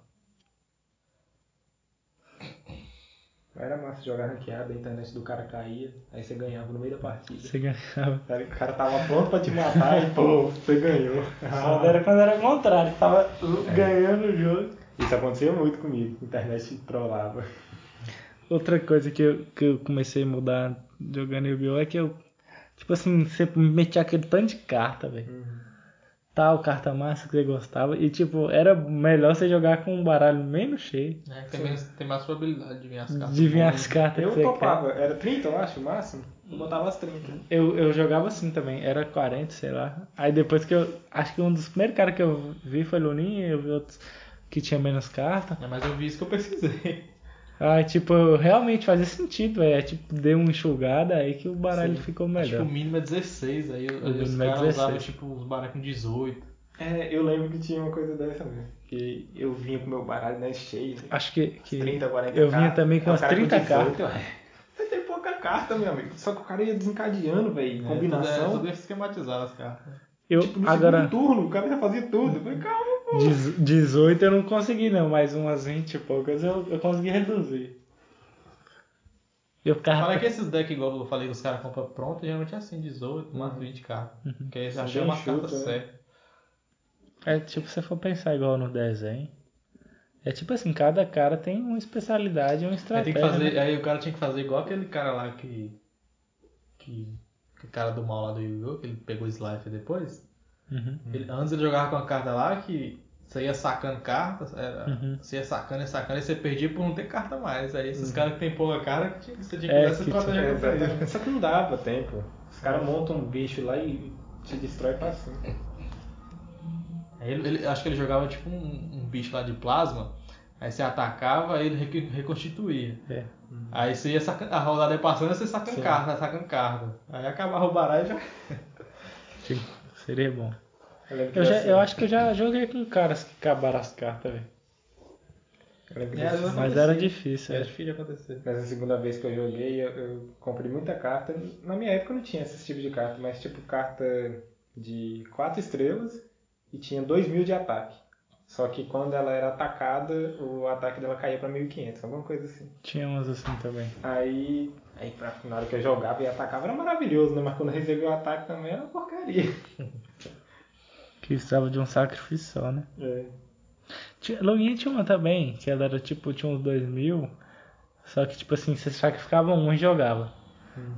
Era massa jogar ranqueada, a internet do cara caía, aí você ganhava no meio da partida. Você ganhava. Aí O cara tava pronto pra te matar e pô, você ganhou. Quando era, quando era o contrário, tava ganhando o jogo. Isso acontecia muito comigo, a internet trollava. Outra coisa que eu, que eu comecei a mudar jogando Yu-Gi-Oh! é que eu, tipo assim, sempre metia aquele tanto de carta, velho. Tal carta massa que você gostava. E, tipo, era melhor você jogar com um baralho menos cheio. É, tem, menos, tem mais probabilidade de vir as cartas. De as cartas Eu topava, era 30 eu acho, o máximo. Eu botava as 30. quer. Eu, eu jogava assim também, era 40, sei lá. Aí depois que eu. Acho que um dos primeiros caras que eu vi foi Luninha, eu vi outros que tinha menos carta. É, mas eu vi isso que eu pesquisei. Aí, tipo, realmente fazia sentido, velho. É, tipo, deu uma enxugada aí que o baralho Sim. ficou Acho que melhor. o mínimo é 16, aí, aí os mínimo é caras 16. usavam tipo uns baralhos com 18. É, eu lembro que tinha uma coisa dessa mesmo. Que eu vinha com meu baralho né, cheio. Acho que. que 30, 40 eu vinha cartas. também com Aí o as cara 30 18, ué. Você tem pouca carta, meu amigo. Só que o cara ia desencadeando, velho. É, Combinação. tudo, é, tudo esquematizado as cartas. eu, Tipo, no agora. segundo turno, o cara já fazia tudo. Eu falei, calma, 18 eu não consegui não, mas umas 20 e poucas eu, eu consegui reduzir. Eu ficava. Fala que esses decks, igual eu falei que os caras compram pronto, geralmente é assim, 18, Uhum. mais 20 cartas. Porque aí você achou uma carta né? certa. É tipo, se você for pensar igual no desenho. É tipo assim, cada cara tem uma especialidade uma Aí, estratégia. tem que fazer, né? aí o cara tinha que fazer igual aquele cara lá que. que. que cara do mal lá do Yu-Gi-Oh! que ele pegou o Slifer depois. Uhum. Ele- antes ele jogava com uma carta lá que você ia sacando cartas, era, Uhum. você ia sacando e sacando e você perdia por não ter carta mais. Aí esses caras que tem pouca cara, você tinha que É, usar essa estratégia É, contra eles. Só que não dava tempo. Os caras montam um bicho lá e te destrói pra cima. Ele, ele- acho que ele jogava tipo um, um bicho lá de plasma, aí você atacava aí ele reco- reconstituía. É. Aí você ia sacando, a rodada ia passando, você sacando Sim. carta, sacando carta. Aí acabava o baralho e já. [LAUGHS] Sim, seria bom. Eu, lembro que Eu, já, dessa- eu acho que eu já joguei com caras que acabaram as cartas, velho. eu É, Mas era difícil, Era é. difícil de acontecer. Nessa segunda vez que eu joguei, eu, eu comprei muita carta. Na minha época não tinha esse tipo de carta, mas tipo carta de 4 estrelas e tinha 2 mil de ataque. Só que quando ela era atacada, o ataque dela caía pra 1500, alguma coisa assim. Tinha umas assim também. Aí, aí pra- na hora que eu jogava e atacava era maravilhoso, né? Mas quando eu recebi o ataque também era uma porcaria. [LAUGHS] Que precisava de um sacrifício só, né? É. Tinha, Loguinha tinha uma também, que ela era tipo, tinha uns 2 mil. Só que tipo assim, você sacrificava um e jogava.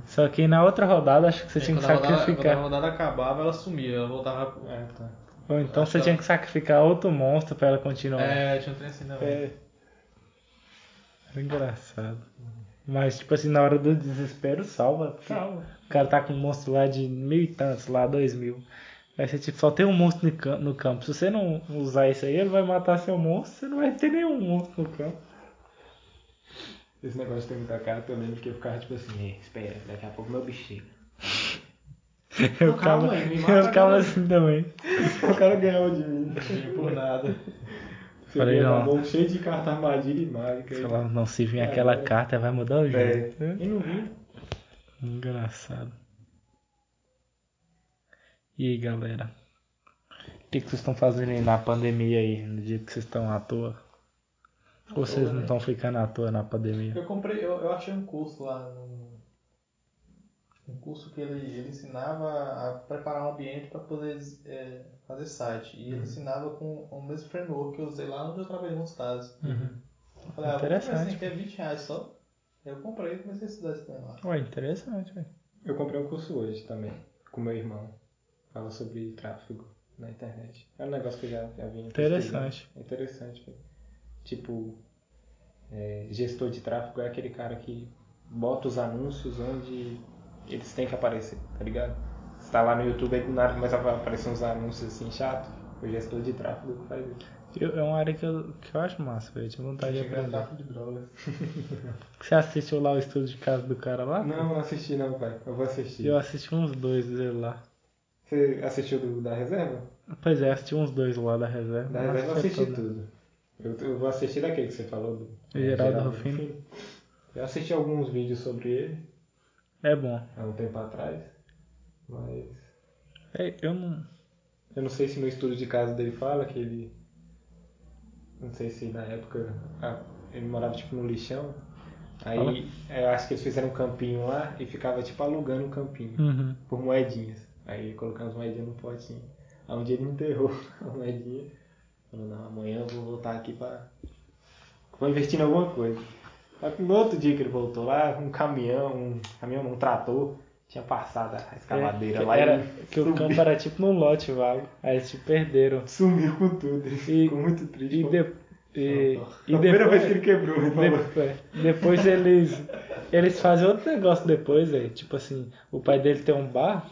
Só que na outra rodada acho que você Aí tinha que quando a rodada- sacrificar. Quando a rodada acabava, ela sumia, ela voltava. pro- É, tá. Ou então você tinha que sacrificar outro monstro pra ela continuar. É, tinha um trem assim também. É. Era engraçado. Mas, tipo assim, na hora do desespero, salva. porque Salva. O cara tá com um monstro lá de mil e tantos, lá dois mil. Aí você, tipo, só tem um monstro no cam- no campo. Se você não usar isso aí, ele vai matar seu monstro. Você não vai ter nenhum monstro no campo. Esse negócio de ter muita carta, eu lembro que eu ficava tipo assim, "É, espera, daqui a pouco meu bicho chega. [LAUGHS] Eu ficava, eu ficava agora. assim também. o cara ganhava de mim. Não por nada. [LAUGHS] Você Falei, não. mão cheio de carta armadilha e mágica. Falava, não, se vir É, aquela é. carta, vai mudar o jogo. É, e não vi. Engraçado. E aí, galera? O que, que vocês estão fazendo aí na pandemia aí, no dia que vocês estão à toa? Ou vocês não né? estão ficando à toa na pandemia? Eu comprei, eu, eu achei um curso lá no. Um curso que ele, ele ensinava a preparar um ambiente para poder é, fazer site. E Uhum. ele ensinava com o mesmo framework que eu usei lá onde eu trabalhei no Stasi. Uhum. Eu falei, ah, vou comprar Interessante. assim, que é 20 reais só. Eu comprei e comecei a estudar esse trem lá. Ué, interessante, velho. Eu comprei um curso hoje também, com meu irmão. Fala sobre tráfego na internet. É um negócio que eu já, já vinha Interessante. É interessante, velho. Tipo, é, gestor de tráfego é aquele cara que bota os anúncios onde eles têm que aparecer, tá ligado? Você tá lá no YouTube aí do nada começa a aparecer uns anúncios assim chato. O gestor de tráfego faz isso. Eu- é uma área que eu, que eu acho massa, velho. Tinha vontade de Chegar aprender. tráfico de drogas. [LAUGHS] Você assistiu lá o estudo de casa do cara lá? Não, não assisti não, pai. Eu vou assistir. Eu assisti uns dois dele lá. Você assistiu do, da reserva? Pois é, assisti uns dois lá da reserva. Da Não reserva eu assisti todo, tudo. Eu, eu vou assistir daquele que você falou do O Geraldo Rufino. Eu assisti alguns vídeos sobre ele É bom. há um tempo atrás, mas É, eu não. eu não sei se no estudo de casa dele fala que ele. Não sei se na época ah, ele morava tipo no lixão. Aí é, eu acho que eles fizeram um campinho lá e ficava tipo alugando o campinho Uhum. por moedinhas. Aí colocando as moedinhas no potinho. Aí um dia ele enterrou [LAUGHS] a moedinha. Falou, não, amanhã eu vou voltar aqui pra. Vou investir em alguma coisa. Só que no outro dia que ele voltou lá, um caminhão, um caminhão, não, um trator, tinha passado a escavadeira É, lá era, e que o sumiu, campo era tipo num lote vago. Aí eles te perderam. sumiu com tudo. E- ficou muito triste. E, de, e, e a primeira depois, vez que ele quebrou, ele depois, depois eles eles fazem outro negócio depois, velho. Tipo assim, o pai dele tem um bar,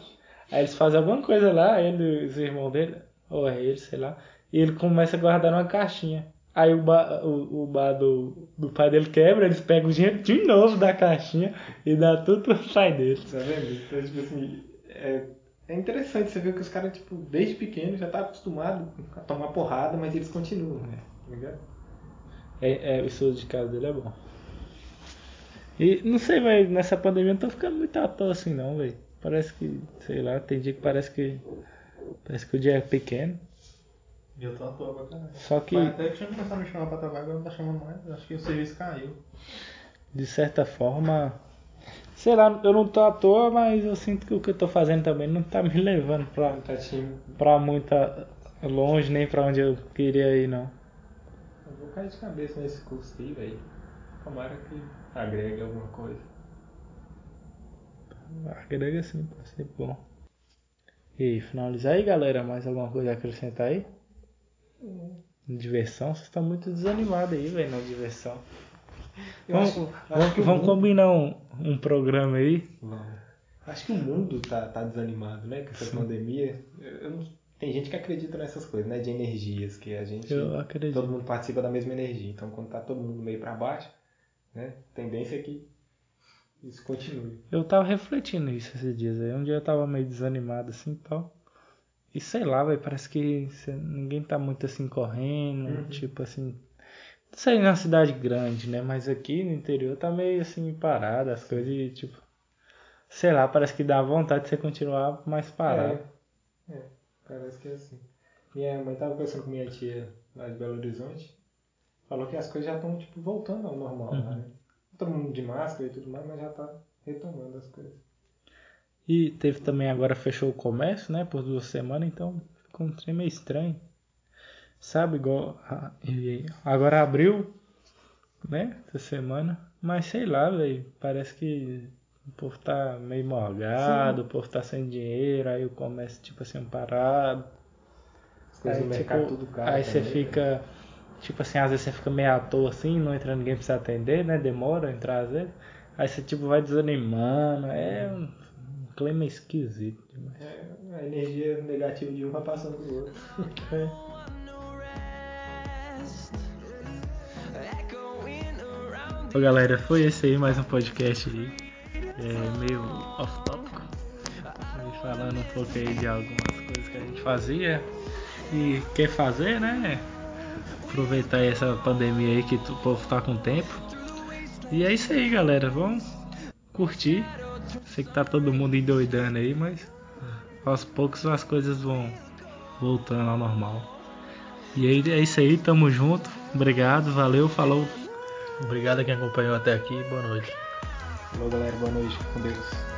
aí eles fazem alguma coisa lá, ele e os irmãos dele, ou é ele, sei lá, e ele começa a guardar numa caixinha. Aí o bar, o, o bar do, do pai dele quebra, eles pegam o dinheiro de novo da caixinha e dá tudo pro pai dele. Tá vendo? Então, tipo assim, é, é interessante você ver que os caras, tipo, desde pequeno já tá acostumado a tomar porrada, mas eles continuam, né? Tá ligado? É, é, o estudo de casa dele é bom. E não sei, velho, nessa pandemia não tô ficando muito à toa assim não, velho. Parece que, sei lá, tem dia que parece que. Parece que o dia é pequeno. E eu tô à toa pra caralho. Só que, Pai até tinha começado a me chamar pra trabalhar, agora não tá chamando mais. Acho que o serviço caiu. de certa forma, sei lá, eu não tô à toa, mas eu sinto que o que eu tô fazendo também não tá me [LAUGHS] levando pra, Tá pra muita longe, nem pra onde eu queria ir, não. Eu vou cair de cabeça nesse curso aí, velho. Tomara que agregue alguma coisa. Agrega sim, pode ser bom. E finalizar aí, galera, mais alguma coisa a acrescentar aí? Diversão, vocês estão muito desanimados aí, velho, na diversão. Eu Vamos, acho- vamos, acho vamos mundo- combinar um, um programa aí. Vamos. Acho que o mundo tá, tá desanimado, né? Com essa Sim. pandemia. Eu- eu não- tem gente que acredita nessas coisas, né? De energias, que a gente. Eu acredito. Todo mundo participa da mesma energia. Então, quando tá todo mundo meio pra baixo, né? Tendência é que isso continue. Eu tava refletindo nisso esses dias aí. Um dia eu tava meio desanimado assim e tal. E sei lá, velho, parece que ninguém tá muito assim correndo, Uhum. tipo assim. Não sei na cidade grande, né? Mas aqui no interior tá meio assim parado as coisas e tipo. Sei lá, parece que dá vontade de você continuar mais parado. É, é, parece que é assim. Minha mãe tava conversando com minha tia lá de Belo Horizonte. Falou que as coisas já estão tipo, voltando ao normal lá, né? Todo mundo de máscara e tudo mais, mas já tá retomando as coisas. E teve também agora fechou o comércio, né? Por duas semanas, então ficou um trem meio estranho. Sabe, igual. Agora abriu, né? Essa semana. Mas sei lá, velho. Parece que o povo tá meio morgado, o povo tá sem dinheiro, aí o comércio, tipo assim, parado. As coisas Aí, mercado tipo, tudo caro. aí você fica. Tipo assim, às vezes você fica meio à toa assim, não entra ninguém pra você atender, né? Demora entrar às vezes. Aí você tipo vai desanimando. É clima esquisito demais. É, a energia negativa de um vai passando pro outro. [LAUGHS] Ô galera, foi esse aí mais um podcast aí. É meio off topic. Aí falando um pouco aí de algumas coisas que a gente fazia e quer fazer, né? Aproveitar essa pandemia aí que o povo tá com tempo. E é isso aí, galera. Vamos curtir. Sei que tá todo mundo endoidando aí, mas aos poucos as coisas vão voltando ao normal. E aí é isso aí, tamo junto. Obrigado, valeu, falou. Obrigado a quem acompanhou até aqui. Boa noite. Falou galera, boa noite, com Deus.